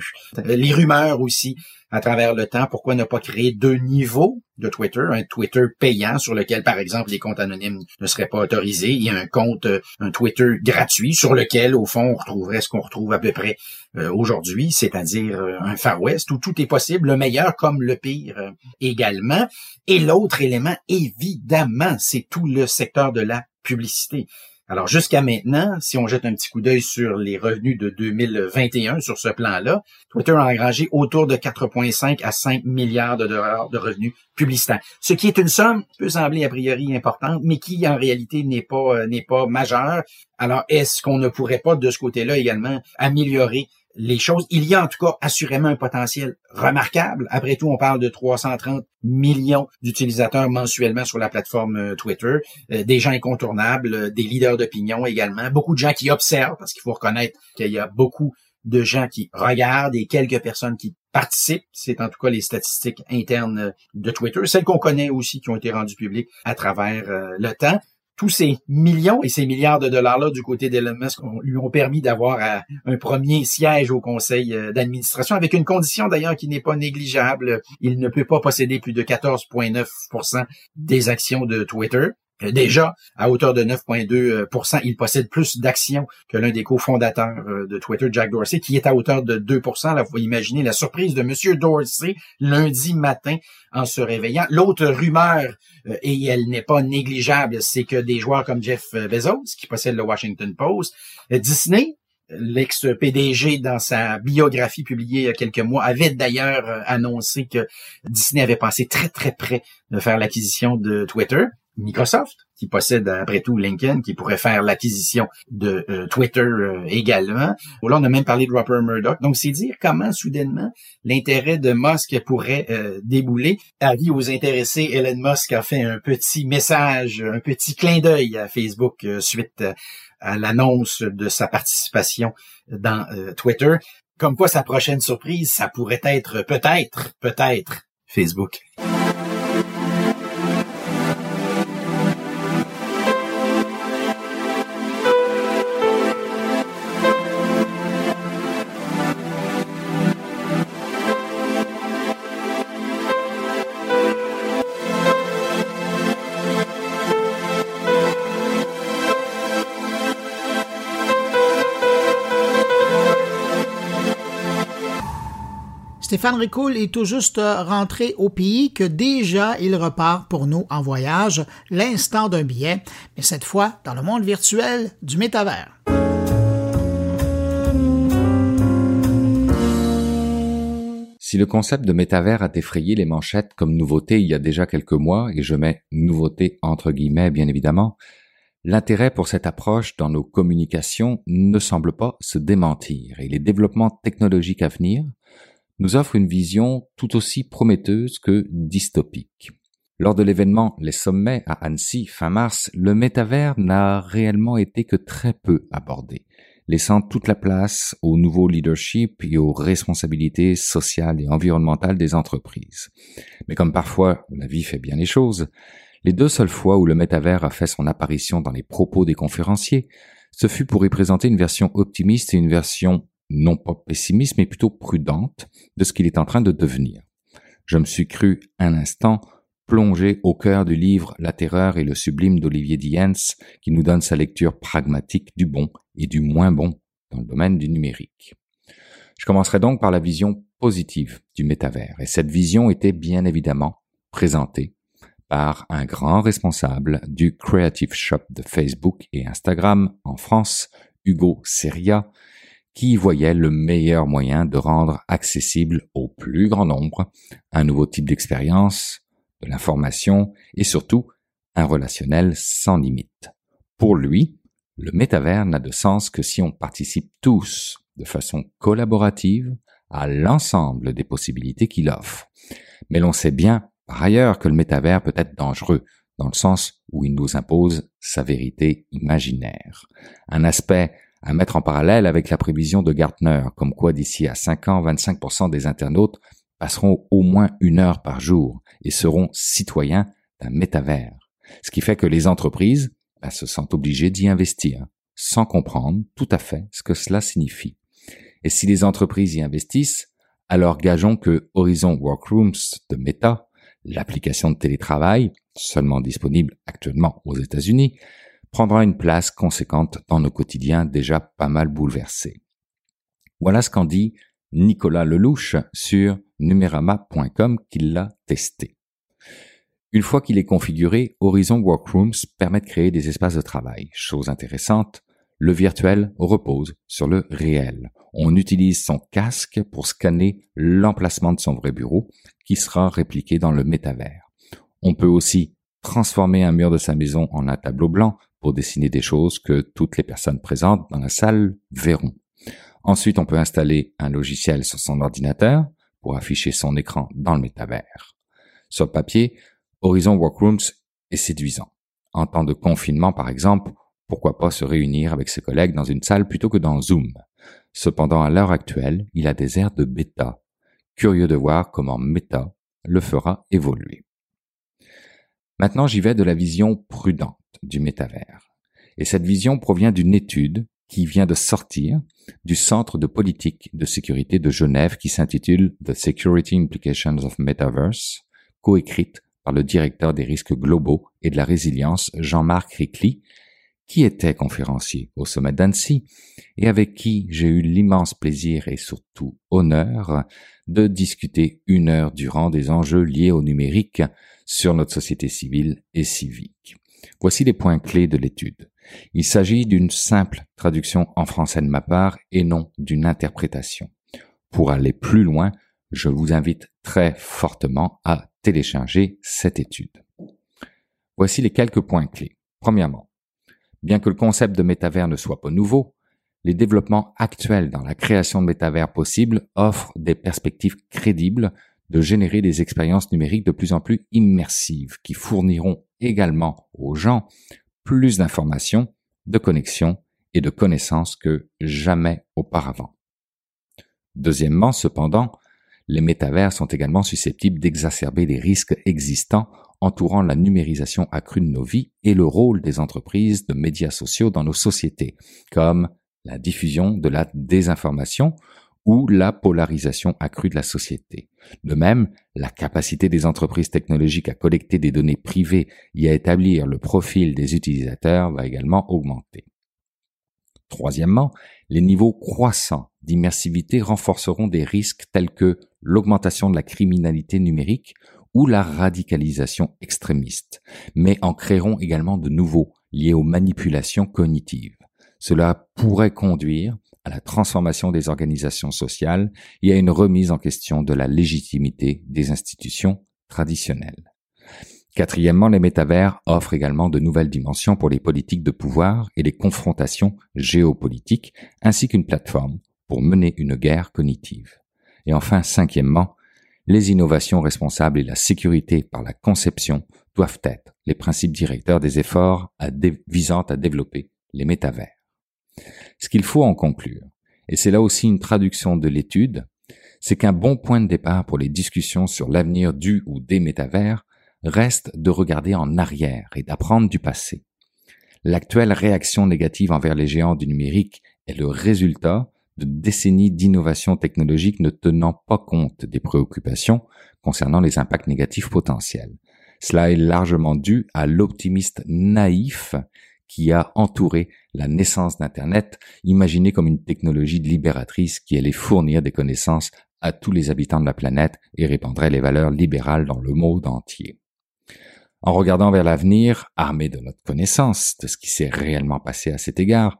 Les rumeurs aussi à travers le temps, pourquoi ne pas créer deux niveaux de Twitter, un Twitter payant sur lequel, par exemple, les comptes anonymes ne seraient pas autorisés, et un compte, euh, un Twitter gratuit sur lequel, au fond, on retrouverait ce qu'on retrouve à peu près euh, aujourd'hui, c'est-à-dire euh, un Far West où tout est possible, le meilleur comme le pire également. Et l'autre élément, évidemment, c'est tout le secteur de la publicité. Alors jusqu'à maintenant, si on jette un petit coup d'œil sur les revenus de 2021 sur ce plan-là, Twitter a engrangé autour de 4,5 à 5 milliards de dollars de revenus publicitaires, ce qui est une somme peut sembler a priori importante, mais qui en réalité n'est pas euh, n'est pas majeure. Alors est-ce qu'on ne pourrait pas de ce côté-là également améliorer les choses. Il y a en tout cas assurément un potentiel remarquable. Après tout, on parle de 330 millions d'utilisateurs mensuellement sur la plateforme euh, Twitter, euh, des gens incontournables, euh, des leaders d'opinion également, beaucoup de gens qui observent, parce qu'il faut reconnaître qu'il y a beaucoup de gens qui regardent et quelques personnes qui participent. C'est en tout cas les statistiques internes de Twitter, celles qu'on connaît aussi, qui ont été rendues publiques à travers le temps tous ces millions et ces milliards de dollars-là du côté d'Elon Musk lui ont permis d'avoir euh, un premier siège au conseil euh, d'administration avec une condition d'ailleurs qui n'est pas négligeable. Il ne peut pas posséder plus de 14,9% des actions de Twitter. Euh, déjà, à hauteur de 9,2% il possède plus d'actions que l'un des cofondateurs de Twitter, Jack Dorsey, qui est à hauteur de 2% Là, vous imaginez la surprise de Monsieur Dorsey lundi matin en se réveillant. L'autre rumeur, et elle n'est pas négligeable, c'est que des joueurs comme Jeff Bezos, qui possède le Washington Post, Disney, l'ex-PDG, dans sa biographie publiée il y a quelques mois, avait d'ailleurs euh, annoncé que Disney avait passé très, très près de faire l'acquisition de Twitter. Microsoft, qui possède après tout LinkedIn, qui pourrait faire l'acquisition de euh, Twitter euh, également. Là, on a même parlé de Rupert Murdoch. Donc, c'est dire comment soudainement l'intérêt de Musk pourrait débouler. Avis aux intéressés, Elon Musk a fait un petit message, un petit clin d'œil à Facebook suite à l'annonce de sa participation dans euh, Twitter. Comme quoi sa prochaine surprise, ça pourrait être peut-être, peut-être Facebook. Stéphane Ricoul est tout juste rentré au pays que déjà il repart pour nous en voyage, l'instant d'un billet, mais cette fois dans le monde virtuel du métavers. Si le concept de métavers a effrayé les manchettes comme nouveauté il y a déjà quelques mois, et je mets nouveauté entre guillemets bien évidemment, l'intérêt pour cette approche dans nos communications ne semble pas se démentir et les développements technologiques à venir nous offre une vision tout aussi prometteuse que dystopique. Lors de l'événement Les Sommets à Annecy fin mars, le métavers n'a réellement été que très peu abordé, laissant toute la place au nouveau leadership et aux responsabilités sociales et environnementales des entreprises. Mais comme parfois la vie fait bien les choses, les deux seules fois où le métavers a fait son apparition dans les propos des conférenciers, ce fut pour y présenter une version optimiste et une version non pas pessimiste, mais plutôt prudente de ce qu'il est en train de devenir. Je me suis cru un instant plongé au cœur du livre La terreur et le sublime d'Olivier Diens, qui nous donne sa lecture pragmatique du bon et du moins bon dans le domaine du numérique. Je commencerai donc par la vision positive du métavers, et cette vision était bien évidemment présentée par un grand responsable du Creative Shop de Facebook et Instagram en France, Hugo Seria, qui voyait le meilleur moyen de rendre accessible au plus grand nombre un nouveau type d'expérience, de l'information et surtout un relationnel sans limite. Pour lui, le métavers n'a de sens que si on participe tous de façon collaborative à l'ensemble des possibilités qu'il offre. Mais l'on sait bien par ailleurs que le métavers peut être dangereux dans le sens où il nous impose sa vérité imaginaire. Un aspect à mettre en parallèle avec la prévision de Gartner, comme quoi d'ici à 5 ans, 25% des internautes passeront au moins une heure par jour et seront citoyens d'un métavers. Ce qui fait que les entreprises bah, se sentent obligées d'y investir, sans comprendre tout à fait ce que cela signifie. Et si les entreprises y investissent, alors gageons que Horizon Workrooms de Meta, l'application de télétravail, seulement disponible actuellement aux États-Unis, prendra une place conséquente dans nos quotidiens déjà pas mal bouleversés. Voilà ce qu'en dit Nicolas Lelouch sur numerama.com qu'il l'a testé. Une fois qu'il est configuré, Horizon Workrooms permet de créer des espaces de travail. Chose intéressante, le virtuel repose sur le réel. On utilise son casque pour scanner l'emplacement de son vrai bureau qui sera répliqué dans le métavers. On peut aussi transformer un mur de sa maison en un tableau blanc pour dessiner des choses que toutes les personnes présentes dans la salle verront. Ensuite, on peut installer un logiciel sur son ordinateur pour afficher son écran dans le métavers. Sur le papier, Horizon Workrooms est séduisant. En temps de confinement, par exemple, pourquoi pas se réunir avec ses collègues dans une salle plutôt que dans Zoom? Cependant, à l'heure actuelle, il a des airs de bêta. Curieux de voir comment Meta le fera évoluer. Maintenant, j'y vais de la vision prudente du métavers. Et cette vision provient d'une étude qui vient de sortir du Centre de politique de sécurité de Genève qui s'intitule The Security Implications of Metaverse, coécrite par le directeur des risques globaux et de la résilience Jean-Marc Ricli, qui était conférencier au sommet d'Annecy et avec qui j'ai eu l'immense plaisir et surtout honneur de discuter une heure durant des enjeux liés au numérique sur notre société civile et civique. Voici les points clés de l'étude. Il s'agit d'une simple traduction en français de ma part et non d'une interprétation. Pour aller plus loin, je vous invite très fortement à télécharger cette étude. Voici les quelques points clés. Premièrement, bien que le concept de métavers ne soit pas nouveau, les développements actuels dans la création de métavers possibles offrent des perspectives crédibles de générer des expériences numériques de plus en plus immersives qui fourniront également aux gens plus d'informations, de connexions et de connaissances que jamais auparavant. Deuxièmement, cependant, les métavers sont également susceptibles d'exacerber les risques existants entourant la numérisation accrue de nos vies et le rôle des entreprises de médias sociaux dans nos sociétés, comme la diffusion de la désinformation ou la polarisation accrue de la société. De même, la capacité des entreprises technologiques à collecter des données privées et à établir le profil des utilisateurs va également augmenter. Troisièmement, les niveaux croissants d'immersivité renforceront des risques tels que l'augmentation de la criminalité numérique ou la radicalisation extrémiste, mais en créeront également de nouveaux liés aux manipulations cognitives. Cela pourrait conduire à la transformation des organisations sociales et à une remise en question de la légitimité des institutions traditionnelles. Quatrièmement, les métavers offrent également de nouvelles dimensions pour les politiques de pouvoir et les confrontations géopolitiques, ainsi qu'une plateforme pour mener une guerre cognitive. Et enfin, cinquièmement, les innovations responsables et la sécurité par la conception doivent être les principes directeurs des efforts visant à développer les métavers. Ce qu'il faut en conclure, et c'est là aussi une traduction de l'étude, c'est qu'un bon point de départ pour les discussions sur l'avenir du ou des métavers reste de regarder en arrière et d'apprendre du passé. L'actuelle réaction négative envers les géants du numérique est le résultat de décennies d'innovation technologique ne tenant pas compte des préoccupations concernant les impacts négatifs potentiels. Cela est largement dû à l'optimiste naïf qui a entouré la naissance d'Internet, imaginé comme une technologie libératrice qui allait fournir des connaissances à tous les habitants de la planète et répandrait les valeurs libérales dans le monde entier. En regardant vers l'avenir, armé de notre connaissance de ce qui s'est réellement passé à cet égard,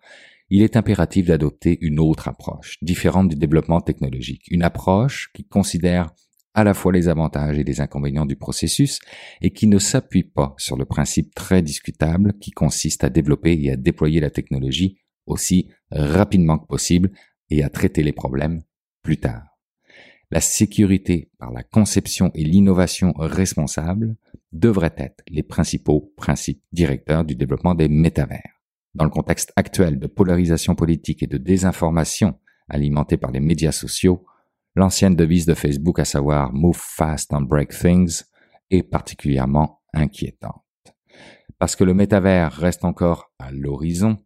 il est impératif d'adopter une autre approche, différente du développement technologique, une approche qui considère à la fois les avantages et les inconvénients du processus et qui ne s'appuie pas sur le principe très discutable qui consiste à développer et à déployer la technologie aussi rapidement que possible et à traiter les problèmes plus tard. La sécurité par la conception et l'innovation responsable devraient être les principaux principes directeurs du développement des métavers. Dans le contexte actuel de polarisation politique et de désinformation alimentée par les médias sociaux, l'ancienne devise de Facebook, à savoir Move fast and break things, est particulièrement inquiétante. Parce que le métavers reste encore à l'horizon,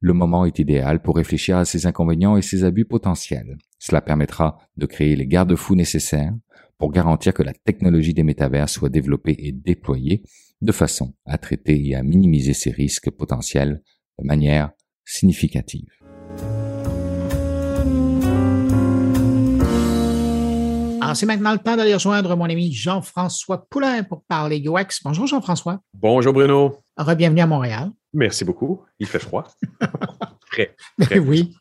le moment est idéal pour réfléchir à ses inconvénients et ses abus potentiels. Cela permettra de créer les garde-fous nécessaires pour garantir que la technologie des métavers soit développée et déployée de façon à traiter et à minimiser ces risques potentiels de manière significative. Alors, c'est maintenant le temps d'aller rejoindre mon ami Jean-François Poulain pour parler UX. Bonjour Jean-François. Bonjour Bruno. Rebienvenue à Montréal. Merci beaucoup. Il fait froid. très. Oui.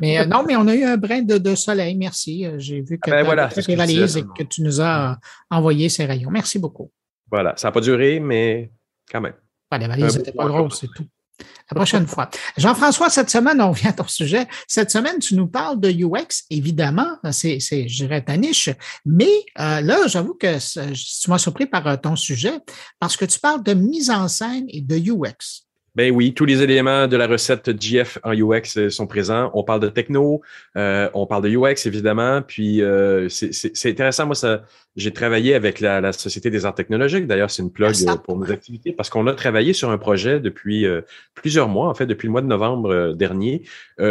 mais euh, non, mais on a eu un brin de, soleil. Merci. Euh, j'ai vu que ah ben tu as valise et que tu nous as envoyé ces rayons. Merci beaucoup. Voilà. Ça n'a pas duré, mais quand même. Les valises n'étaient pas grosses, c'est tout. La prochaine fois. Jean-François, cette semaine, on vient à ton sujet. Cette semaine, tu nous parles de UX, évidemment, c'est, je dirais, ta niche, mais euh, là, j'avoue que tu m'as surpris par ton sujet parce que tu parles de mise en scène et de UX. Ben oui, tous les éléments de la recette GF en UX euh, sont présents. On parle de techno, euh, on parle de UX évidemment, puis euh, c'est intéressant. Moi, ça, j'ai travaillé avec la, Société des arts technologiques. D'ailleurs, c'est une plug euh, pour nos activités parce qu'on a travaillé sur un projet depuis euh, plusieurs mois, en fait, depuis le mois de novembre euh, dernier,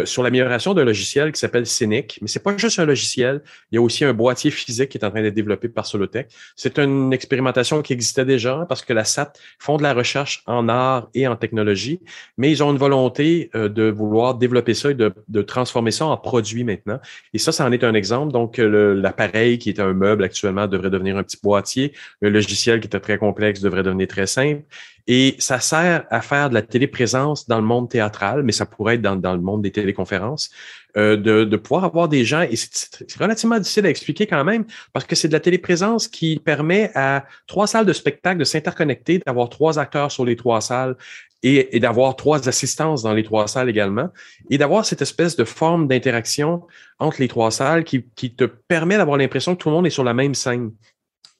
sur l'amélioration d'un logiciel qui s'appelle Scenic. Mais c'est pas juste un logiciel. Il y a aussi un boîtier physique qui est en train d'être développé par Solotech. C'est une expérimentation qui existait déjà parce que la SAT font de la recherche en art et en technologie, mais ils ont une volonté de vouloir développer ça et de, transformer ça en produit maintenant. Et ça, ça en est un exemple. Donc, l'appareil qui est un meuble actuellement devrait devenir un petit boîtier. Le logiciel qui était très complexe devrait devenir très simple. Et ça sert à faire de la téléprésence dans le monde théâtral, mais ça pourrait être dans, le monde des téléconférences, euh, de, pouvoir avoir des gens, et c'est relativement difficile à expliquer quand même, parce que c'est de la téléprésence qui permet à trois salles de spectacle de s'interconnecter, d'avoir trois acteurs sur les trois salles et, d'avoir trois assistances dans les trois salles également, et d'avoir cette espèce de forme d'interaction entre les trois salles qui, te permet d'avoir l'impression que tout le monde est sur la même scène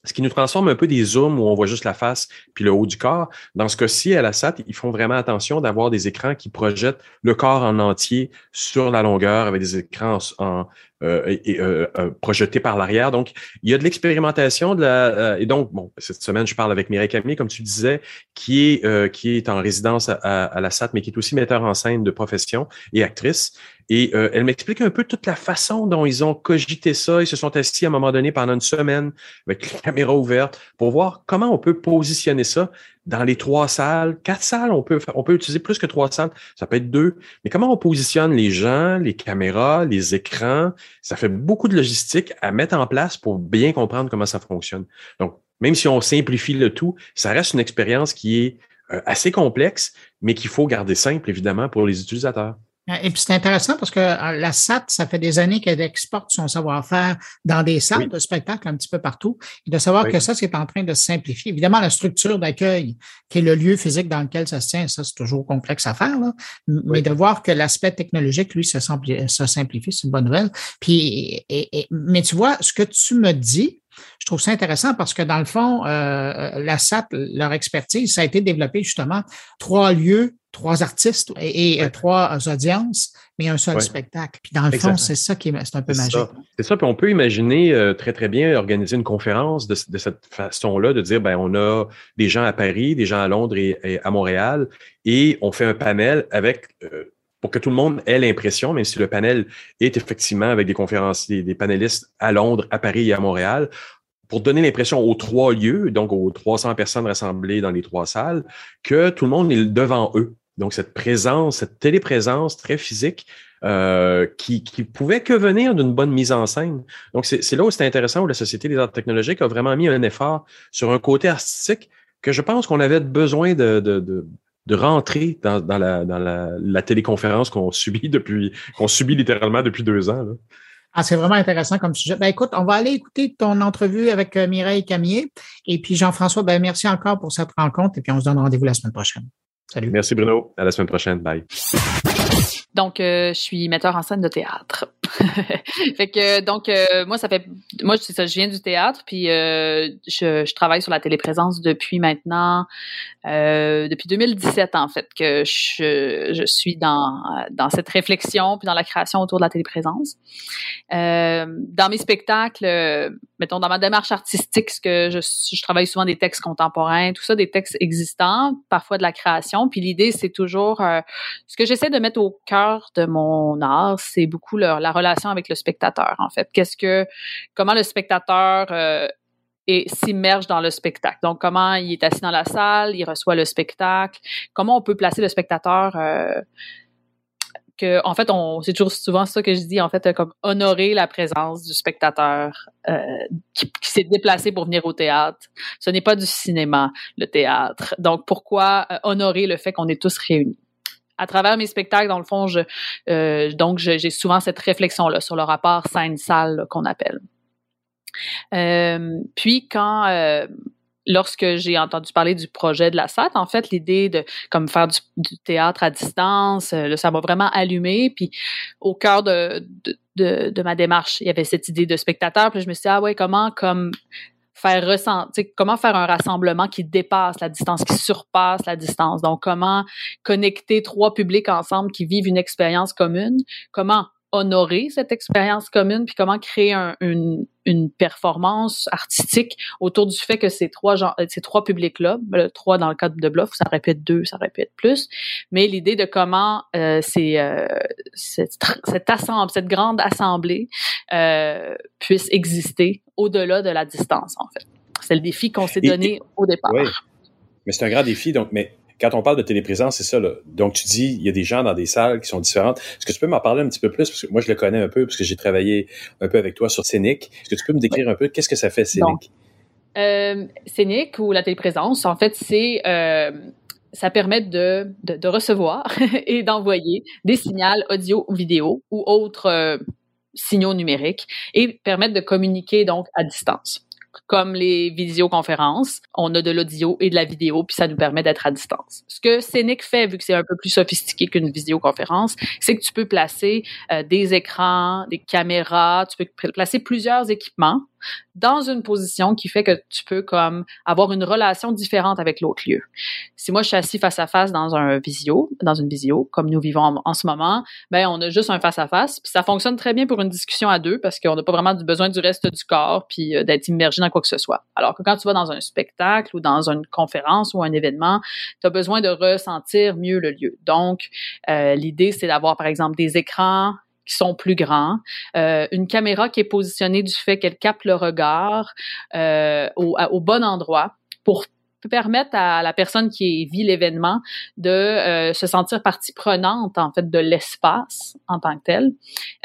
ce qui nous transforme un peu des zooms où on voit juste la face puis le haut du corps. Dans ce cas-ci, à la SAT, ils font vraiment attention d'avoir des écrans qui projettent le corps en entier sur la longueur avec des écrans en, et, euh, euh, projetés par l'arrière. Donc, il y a de l'expérimentation de la et donc bon cette semaine je parle avec Mireille Camille comme tu disais qui est qui est en résidence à, à, la SAT mais qui est aussi metteur en scène de profession et actrice et euh, elle m'explique un peu toute la façon dont ils ont cogité ça. Ils se sont assis à un moment donné pendant une semaine avec la caméra ouverte pour voir comment on peut positionner ça dans les trois salles. Quatre salles, on peut, on peut utiliser plus que trois salles. Ça peut être deux. Mais comment on positionne les gens, les caméras, les écrans? Ça fait beaucoup de logistique à mettre en place pour bien comprendre comment ça fonctionne. Donc, même si on simplifie le tout, ça reste une expérience qui est euh, assez complexe, mais qu'il faut garder simple, évidemment, pour les utilisateurs. Et puis c'est intéressant parce que euh, la SAT, ça fait des années qu'elle exporte son savoir-faire dans des salles de spectacle un petit peu partout. Et de savoir que ça, c'est en train de se simplifier. Évidemment, la structure d'accueil, qui est le lieu physique dans lequel ça se tient, ça, c'est toujours complexe à faire. Là. Mais de voir que l'aspect technologique, lui, se simplifie, c'est une bonne nouvelle. Puis, mais tu vois, ce que tu me dis, je trouve ça intéressant parce que dans le fond, euh, la SAT, leur expertise, ça a été développé justement trois lieux trois artistes et, euh, trois audiences, mais un seul spectacle. Puis dans le fond, c'est ça qui est, un peu magique. C'est ça. Puis on peut imaginer euh, très, très bien organiser une conférence de, cette façon-là, de dire, ben, on a des gens à Paris, des gens à Londres et, à Montréal, et on fait un panel avec euh, pour que tout le monde ait l'impression, même si le panel est effectivement avec des conférenciers, des panélistes à Londres, à Paris et à Montréal, pour donner l'impression aux trois lieux, donc aux 300 personnes rassemblées dans les trois salles, que tout le monde est devant eux. Donc, cette présence, cette téléprésence très physique euh, qui, qui pouvait que venir d'une bonne mise en scène. Donc, c'est là où c'est intéressant, où la Société des arts technologiques a vraiment mis un effort sur un côté artistique que je pense qu'on avait besoin de, de rentrer dans, dans, la, dans la, la téléconférence qu'on subit depuis, qu'on subit littéralement depuis deux ans. Là. Ah, c'est vraiment intéressant comme sujet. Ben, écoute, on va aller écouter ton entrevue avec euh, Mireille Camier. Et puis, Jean-François, ben, merci encore pour cette rencontre. Et puis, on se donne rendez-vous la semaine prochaine. Salut. Merci Bruno. À la semaine prochaine. Bye. Donc, euh, je suis metteur en scène de théâtre. fait que donc euh, moi ça fait moi c'est ça je viens du théâtre puis euh, je, travaille sur la téléprésence depuis maintenant euh, depuis 2017 en fait que je, je suis dans dans cette réflexion puis dans la création autour de la téléprésence. Dans mes spectacles mettons dans ma démarche artistique ce que je, je travaille souvent des textes contemporains tout ça des textes existants parfois de la création puis l'idée c'est toujours ce que j'essaie de mettre au cœur de mon art c'est beaucoup la relation avec le spectateur, en fait. Qu'est-ce que, comment le spectateur euh, s'immerge dans le spectacle? Donc, comment il est assis dans la salle, il reçoit le spectacle, comment on peut placer le spectateur euh, que, en fait, on, c'est toujours souvent ça que je dis, en fait, comme honorer la présence du spectateur euh, qui, s'est déplacé pour venir au théâtre. Ce n'est pas du cinéma, le théâtre. Donc, pourquoi euh, honorer le fait qu'on est tous réunis? À travers mes spectacles, dans le fond, euh, donc j'ai souvent cette réflexion-là sur le rapport scène-salle qu'on appelle. Euh, puis quand euh, lorsque j'ai entendu parler du projet de la SAT, en fait, l'idée de comme faire du, théâtre à distance, ça m'a vraiment allumé. Puis au cœur de, ma démarche, il y avait cette idée de spectateur. Puis je me suis dit, ah ouais, comment comme comment faire un rassemblement qui dépasse la distance, qui surpasse la distance? Donc, comment connecter trois publics ensemble qui vivent une expérience commune, comment honorer cette expérience commune, puis comment créer une, une, performance artistique autour du fait que ces trois gens, ces trois publics-là, ben, le trois dans le cadre de Bluff, ça répète deux, ça répète plus, mais l'idée de comment euh, c'est euh, cette, cette, cette grande assemblée euh, puisse exister au-delà de la distance, en fait. C'est le défi qu'on s'est donné au départ. Oui. Mais c'est un grand défi, donc, mais quand on parle de téléprésence, c'est ça. Là. Donc, tu dis, il y a des gens dans des salles qui sont différentes. Est-ce que tu peux m'en parler un petit peu plus? Parce que moi, je le connais un peu, parce que j'ai travaillé un peu avec toi sur Scénic. Est-ce que tu peux me décrire un peu qu'est-ce que ça fait, Scénic? Euh, Scénic ou la téléprésence, en fait, c'est... Euh, ça permet de, de, recevoir et d'envoyer des signaux audio ou vidéo ou autres euh, signaux numériques et permettre de communiquer donc à distance comme les visioconférences, on a de l'audio et de la vidéo, puis ça nous permet d'être à distance. Ce que Scénic fait, vu que c'est un peu plus sophistiqué qu'une visioconférence, c'est que tu peux placer euh, des écrans, des caméras, tu peux placer plusieurs équipements dans une position qui fait que tu peux comme avoir une relation différente avec l'autre lieu. Si moi je suis assis face à face dans un visio, dans une visio, comme nous vivons en, ce moment, ben on a juste un face à face, puis ça fonctionne très bien pour une discussion à deux parce qu'on n'a pas vraiment besoin du reste du corps puis euh, d'être immergé dans quoi que ce soit. Alors que quand tu vas dans un spectacle ou dans une conférence ou un événement, tu as besoin de ressentir mieux le lieu. Donc euh, l'idée c'est d'avoir par exemple des écrans qui sont plus grands, euh, une caméra qui est positionnée du fait qu'elle capte le regard euh, au, au, bon endroit pour permettre à la personne qui vit l'événement de euh, se sentir partie prenante en fait de l'espace en tant que tel,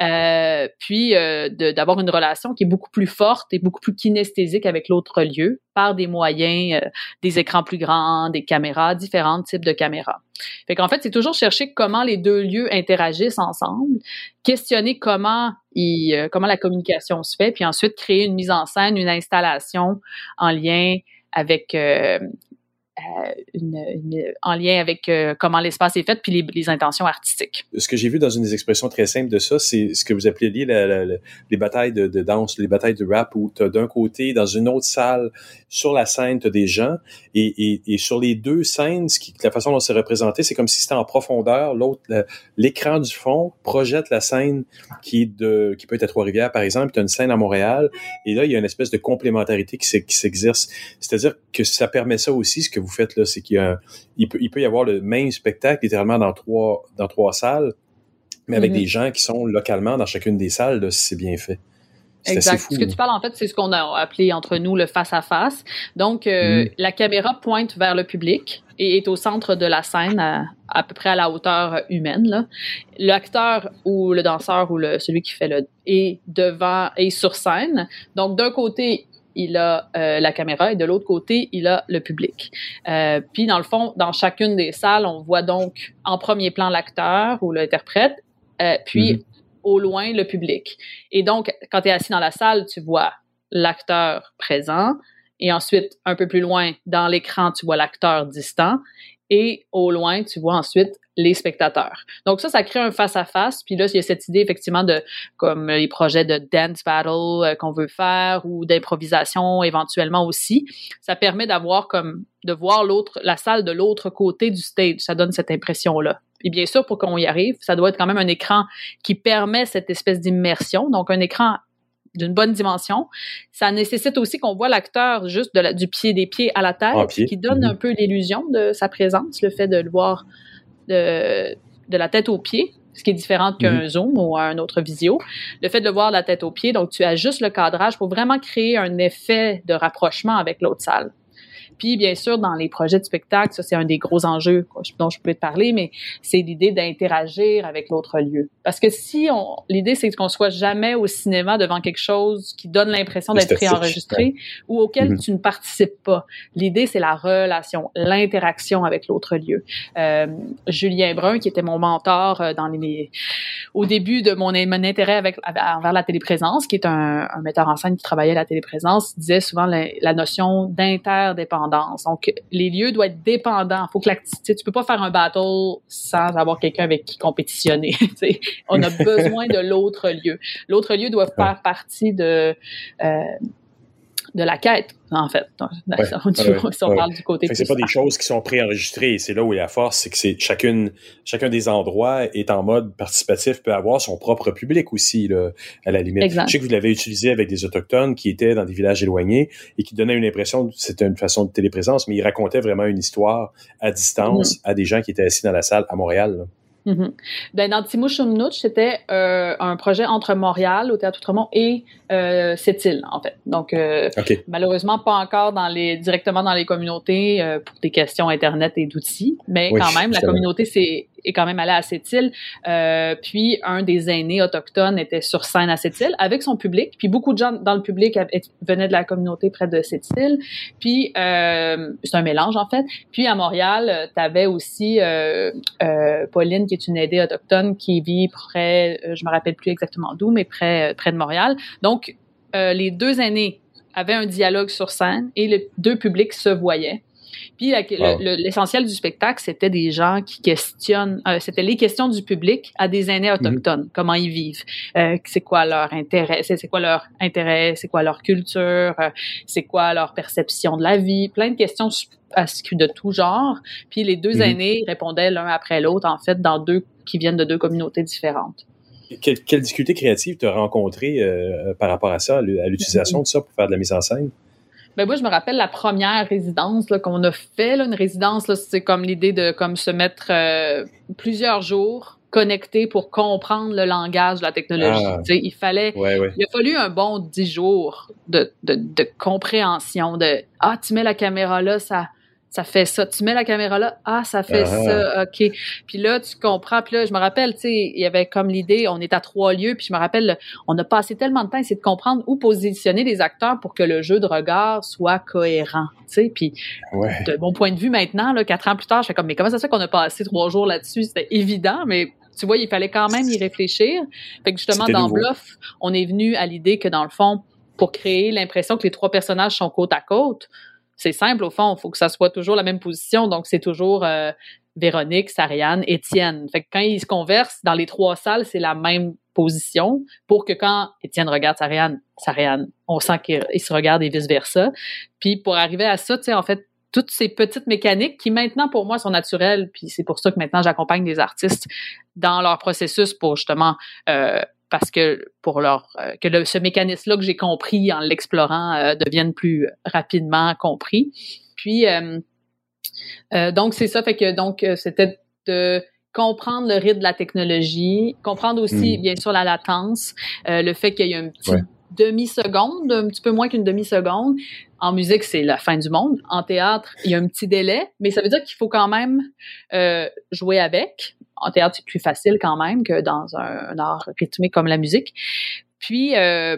euh, puis euh, d'avoir une relation qui est beaucoup plus forte et beaucoup plus kinesthésique avec l'autre lieu par des moyens, euh, des écrans plus grands, des caméras, différents types de caméras. Fait qu'en fait, c'est toujours chercher comment les deux lieux interagissent ensemble, questionner comment ils, euh, comment la communication se fait, puis ensuite créer une mise en scène, une installation en lien avec euh, euh, une, en lien avec euh, comment l'espace est fait puis les, les, intentions artistiques. Ce que j'ai vu dans une des expressions très simples de ça, c'est ce que vous appelez la, les batailles de, de, danse, les batailles de rap, où tu d'un côté, dans une autre salle, sur la scène, tu as des gens, et, et, et, sur les deux scènes, ce qui, la façon dont c'est représenté, c'est comme si c'était en profondeur. L'autre, l'écran du fond projette la scène qui, est de, qui peut être à Trois-Rivières, par exemple, tu as une scène à Montréal, et là, il y a une espèce de complémentarité qui s'exerce. C'est-à-dire que ça permet ça aussi, ce que vous faites là, c'est qu'il il peut, il peut y avoir le même spectacle littéralement dans trois, dans trois salles, mais avec mm-hmm. des gens qui sont localement dans chacune des salles, là, si c'est bien fait. Exact. ce que tu parles, en fait, c'est ce qu'on a appelé entre nous le face-à-face. Donc, euh, mm-hmm. la caméra pointe vers le public et est au centre de la scène, à, peu près à la hauteur humaine. L'acteur ou le danseur ou le, celui qui fait le est devant et sur scène. Donc, d'un côté, il a euh, la caméra et de l'autre côté, il a le public. Euh, puis dans le fond, dans chacune des salles, on voit donc en premier plan l'acteur ou l'interprète, euh, puis mm-hmm. au loin le public. Et donc, quand tu es assis dans la salle, tu vois l'acteur présent, et ensuite, un peu plus loin, dans l'écran, tu vois l'acteur distant, et au loin, tu vois ensuite les spectateurs. Donc ça, ça crée un face-à-face. Puis là, il y a cette idée effectivement de comme les projets de dance battle euh, qu'on veut faire ou d'improvisation éventuellement aussi. Ça permet d'avoir comme de voir l'autre, la salle de l'autre côté du stage. Ça donne cette impression-là. Et bien sûr, pour qu'on y arrive, ça doit être quand même un écran qui permet cette espèce d'immersion. Donc un écran d'une bonne dimension. Ça nécessite aussi qu'on voit l'acteur juste de du pied des pieds à la tête, qui donne mm-hmm. un peu l'illusion de sa présence, le fait de le voir de, de la tête aux pieds, ce qui est différent qu'un mhm. zoom ou un autre visio. Le fait de le voir de la tête aux pieds, donc tu ajustes le cadrage pour vraiment créer un effet de rapprochement avec l'autre salle. Puis, bien sûr, dans les projets de spectacle, ça, c'est un des gros enjeux dont je peux te parler, mais c'est l'idée d'interagir avec l'autre lieu. Parce que si on, l'idée, c'est qu'on soit jamais au cinéma devant quelque chose qui donne l'impression d'être préenregistré ou auquel mm-hmm. tu ne participes pas. L'idée, c'est la relation, l'interaction avec l'autre lieu. Euh, Julien Brun, qui était mon mentor euh, dans les, au début de mon, mon intérêt avec, envers la téléprésence, qui est un, un, metteur en scène qui travaillait à la téléprésence, disait souvent la, la notion d'interdépendance donc, les lieux doivent être dépendants. Faut que la, tu peux pas faire un battle sans avoir quelqu'un avec qui compétitionner. on a besoin de l'autre lieu. L'autre lieu doit faire partie de euh, de la quête, en fait. si on parle du côté C'est pas des choses qui sont préenregistrées. C'est là où il y a la force, c'est que c'est chacune, chacun des endroits est en mode participatif, peut avoir son propre public aussi, là, à la limite. Je sais que vous l'avez utilisé avec des autochtones qui étaient dans des villages éloignés et qui donnaient une impression, c'était une façon de téléprésence, mais ils racontaient vraiment une histoire à distance mm-hmm. à des gens qui étaient assis dans la salle à Montréal. Mm-hmm. ben, dans Timouchumnouch, c'était euh, un projet entre Montréal, au Théâtre Outremont, et euh, Sept-Îles, en fait. Donc, euh, malheureusement, pas encore dans les, directement dans les communautés euh, pour des questions Internet et d'outils, mais quand même, la communauté c'est est quand même allée à Sept-Îles. Euh, puis, un des aînés autochtones était sur scène à Sept-Îles avec son public. Puis, beaucoup de gens dans le public venaient de la communauté près de Sept-Îles. Puis, c'est un mélange, en fait. Puis, à Montréal, tu avais aussi Pauline, qui est une aidée autochtone qui vit près, je me rappelle plus exactement d'où, mais près, près de Montréal. Donc, euh, les deux aînés avaient un dialogue sur scène et les deux publics se voyaient. Puis l'essentiel du spectacle, c'était des gens qui questionnent, euh, c'était les questions du public à des aînés autochtones, mhm. comment ils vivent, euh, c'est quoi leur intérêt, c'est quoi leur intérêt, c'est quoi leur culture, c'est quoi leur perception de la vie, plein de questions de tout genre. Puis les deux mhm. aînés répondaient l'un après l'autre, en fait, dans deux qui viennent de deux communautés différentes. Quelle, quelle difficulté créative tu as rencontré euh, par rapport à ça, à l'utilisation de ça pour faire de la mise en scène? Ben moi, je me rappelle la première résidence qu'on a fait. Là, une résidence, c'est comme l'idée de comme se mettre euh, plusieurs jours connectés pour comprendre le langage de la technologie. Ah. il fallait, il a fallu un bon dix jours de, de, de compréhension de ah tu mets la caméra là, ça ça fait ça. Tu mets la caméra là, ah, ça fait ah. ça, OK. Puis là, tu comprends. Puis là, je me rappelle, tu sais, il y avait comme l'idée, on est à trois lieux, puis je me rappelle, on a passé tellement de temps à essayer de comprendre où positionner les acteurs pour que le jeu de regard soit cohérent, tu sais. Puis, de mon point de vue maintenant, là, quatre ans plus tard, je fais comme, mais comment ça se fait qu'on a passé trois jours là-dessus? C'était évident, mais tu vois, il fallait quand même y réfléchir. Fait que justement, dans Bluff, on est venu à l'idée que dans le fond, pour créer l'impression que les trois personnages sont côte à côte, c'est simple au fond, il faut que ça soit toujours la même position, donc c'est toujours euh, Véronique, Sariane, Étienne. Fait que quand ils se conversent dans les trois salles, c'est la même position pour que quand Étienne regarde Sariane, Sariane, on sent qu'il se regarde et vice versa. Puis pour arriver à ça, tu sais, en fait, toutes ces petites mécaniques qui maintenant pour moi sont naturelles, puis c'est pour ça que maintenant j'accompagne des artistes dans leur processus pour justement euh, parce que pour leur euh, que ce mécanisme-là que j'ai compris en l'explorant euh, devienne plus rapidement compris. Puis euh, donc c'est ça fait que donc c'était de comprendre le rythme de la technologie, comprendre aussi mm. bien sûr la latence, le fait qu'il y a un petit demi-seconde, un petit peu moins qu'une demi-seconde. En musique, c'est la fin du monde. En théâtre, il y a un petit délai, mais ça veut dire qu'il faut quand même jouer avec en théâtre, c'est plus facile quand même que dans un, art rythmé comme la musique. Puis, euh,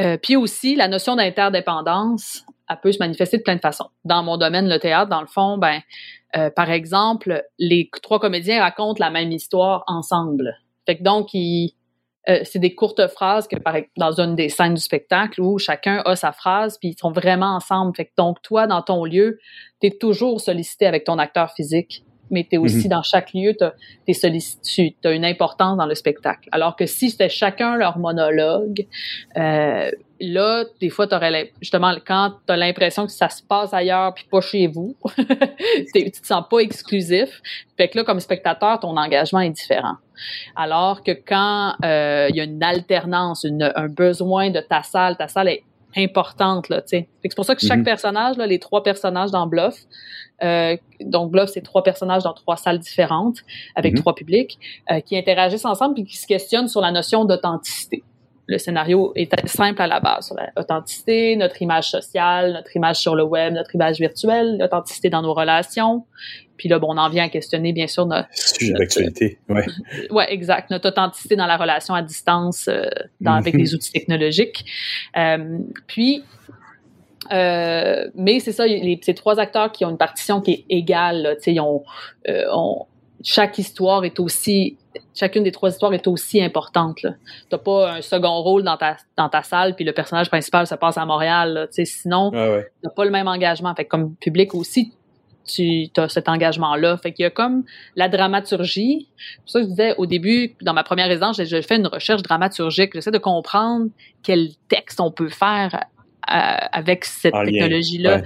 euh, puis aussi, la notion d'interdépendance, elle peut se manifester de plein de façons. Dans mon domaine, le théâtre, dans le fond, ben, euh, par exemple, les trois comédiens racontent la même histoire ensemble. Fait donc, c'est des courtes phrases que dans une des scènes du spectacle où chacun a sa phrase puis ils sont vraiment ensemble. Donc toi dans ton lieu, tu es toujours sollicité avec ton acteur physique mais tu es aussi mhm. dans chaque lieu, tu as une importance dans le spectacle. Alors que si c'était chacun leur monologue, euh, là, des fois, t'aurais justement, quand tu as l'impression que ça se passe ailleurs puis pas chez vous, tu te sens pas exclusif. Fait que là, comme spectateur, ton engagement est différent. Alors que quand euh, il y a une alternance, un besoin de ta salle, ta salle est importante là, tu sais. C'est pour ça que chaque mhm. personnage, là, les trois personnages dans Bluff, euh, donc Bluff, c'est trois personnages dans trois salles différentes avec mhm. trois publics euh, qui interagissent ensemble puis qui se questionnent sur la notion d'authenticité. Le scénario est simple à la base sur l'authenticité, notre image sociale, notre image sur le web, notre image virtuelle, l'authenticité dans nos relations, puis là, bon, on en vient à questionner, bien sûr, notre... Sujet d'actualité, ouais. ouais, exact. Notre authenticité dans la relation à distance euh, dans, avec les outils technologiques. Euh, puis, euh, mais c'est ça, les, ces trois acteurs qui ont une partition qui est égale, tu sais, ils ont, ont, chaque histoire est aussi chacune des trois histoires est aussi importante. Tu n'as pas un second rôle dans ta, dans ta salle, puis le personnage principal se passe à Montréal. sais sinon, ah ouais. tu n'as pas le même engagement. Fait comme public aussi, tu as cet engagement-là. Fait qu'il y a comme la dramaturgie. C'est pour ça que je disais au début, dans ma première résidence, j'ai fait une recherche dramaturgique. J'essaie de comprendre quel texte on peut faire avec cette technologie-là.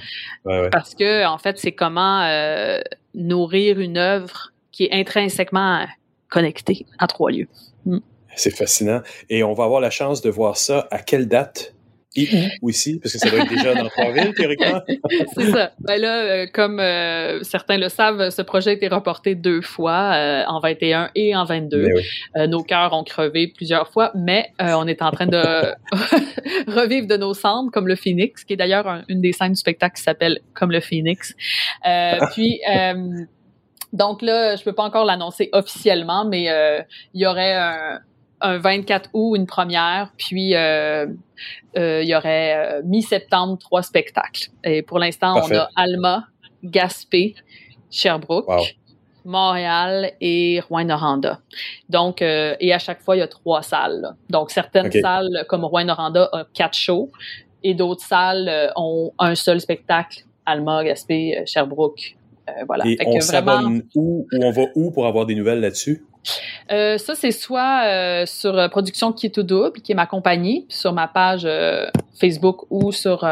Parce que, en fait, c'est comment euh, nourrir une œuvre qui est intrinsèquement connectée à trois lieux. Mm. C'est fascinant. Et on va avoir la chance de voir ça à quelle date? Et où aussi? Parce que ça doit être déjà dans trois villes, théoriquement. c'est ça. Ben là, euh, comme euh, certains le savent, ce projet a été reporté deux fois, euh, en 21 et en 22. Ben nos cœurs ont crevé plusieurs fois, mais on est en train de revivre de nos cendres, comme le Phoenix, qui est d'ailleurs une des scènes du spectacle qui s'appelle Comme le Phoenix. puis... donc là, je peux pas encore l'annoncer officiellement, mais il y aurait un, un 24 août une première, puis euh, euh, il y aurait euh, mi-septembre trois spectacles. Et pour l'instant, on a Alma, Gaspé, Sherbrooke. Montréal et Rouen-Noranda. Donc, et à chaque fois, il y a trois salles. Donc, certaines salles, comme Rouen-Noranda, ont quatre shows et d'autres salles ont un seul spectacle, Alma, Gaspé, Sherbrooke. Voilà. Et on s'abonne où ou on va où pour avoir des nouvelles là-dessus? Euh, ça, c'est soit euh, sur euh, Production qui est tout double, qui est ma compagnie, sur ma page Facebook ou sur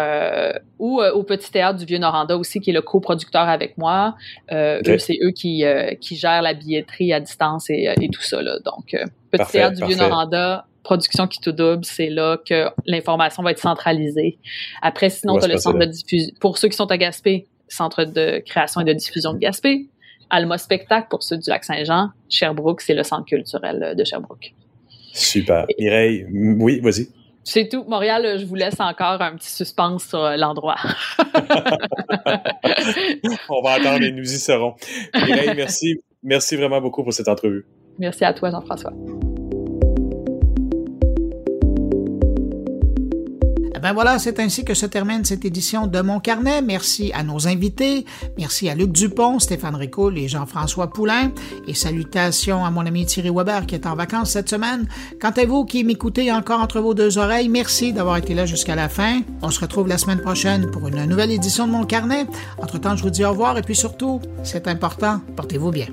ou au Petit Théâtre du Vieux-Noranda aussi, qui est le coproducteur avec moi. C'est eux qui, qui gèrent la billetterie à distance et, et tout ça. Là. Donc, Petit Théâtre du Vieux-Noranda, production qui tout double, c'est là que l'information va être centralisée. Après, sinon, tu as le centre de diffusion. Pour ceux qui sont à Gaspé, centre de création et de diffusion de Gaspé. Alma Spectacle pour ceux du Lac-Saint-Jean. Sherbrooke, c'est le centre culturel de Sherbrooke. Super. Mireille, oui, vas-y. C'est tout. Montréal, je vous laisse encore un petit suspense sur l'endroit. On va attendre et nous y serons. Mireille, merci. Merci vraiment beaucoup pour cette entrevue. Merci à toi, Jean-François. Ben voilà, c'est ainsi que se termine cette édition de Mon Carnet. Merci à nos invités. Merci à Luc Dupont, Stéphane Ricoul et Jean-François Poulain. Et salutations à mon ami Thierry Weber qui est en vacances cette semaine. Quant à vous qui m'écoutez encore entre vos deux oreilles, merci d'avoir été là jusqu'à la fin. On se retrouve la semaine prochaine pour une nouvelle édition de Mon Carnet. Entre-temps, je vous dis au revoir et puis surtout, c'est important, portez-vous bien.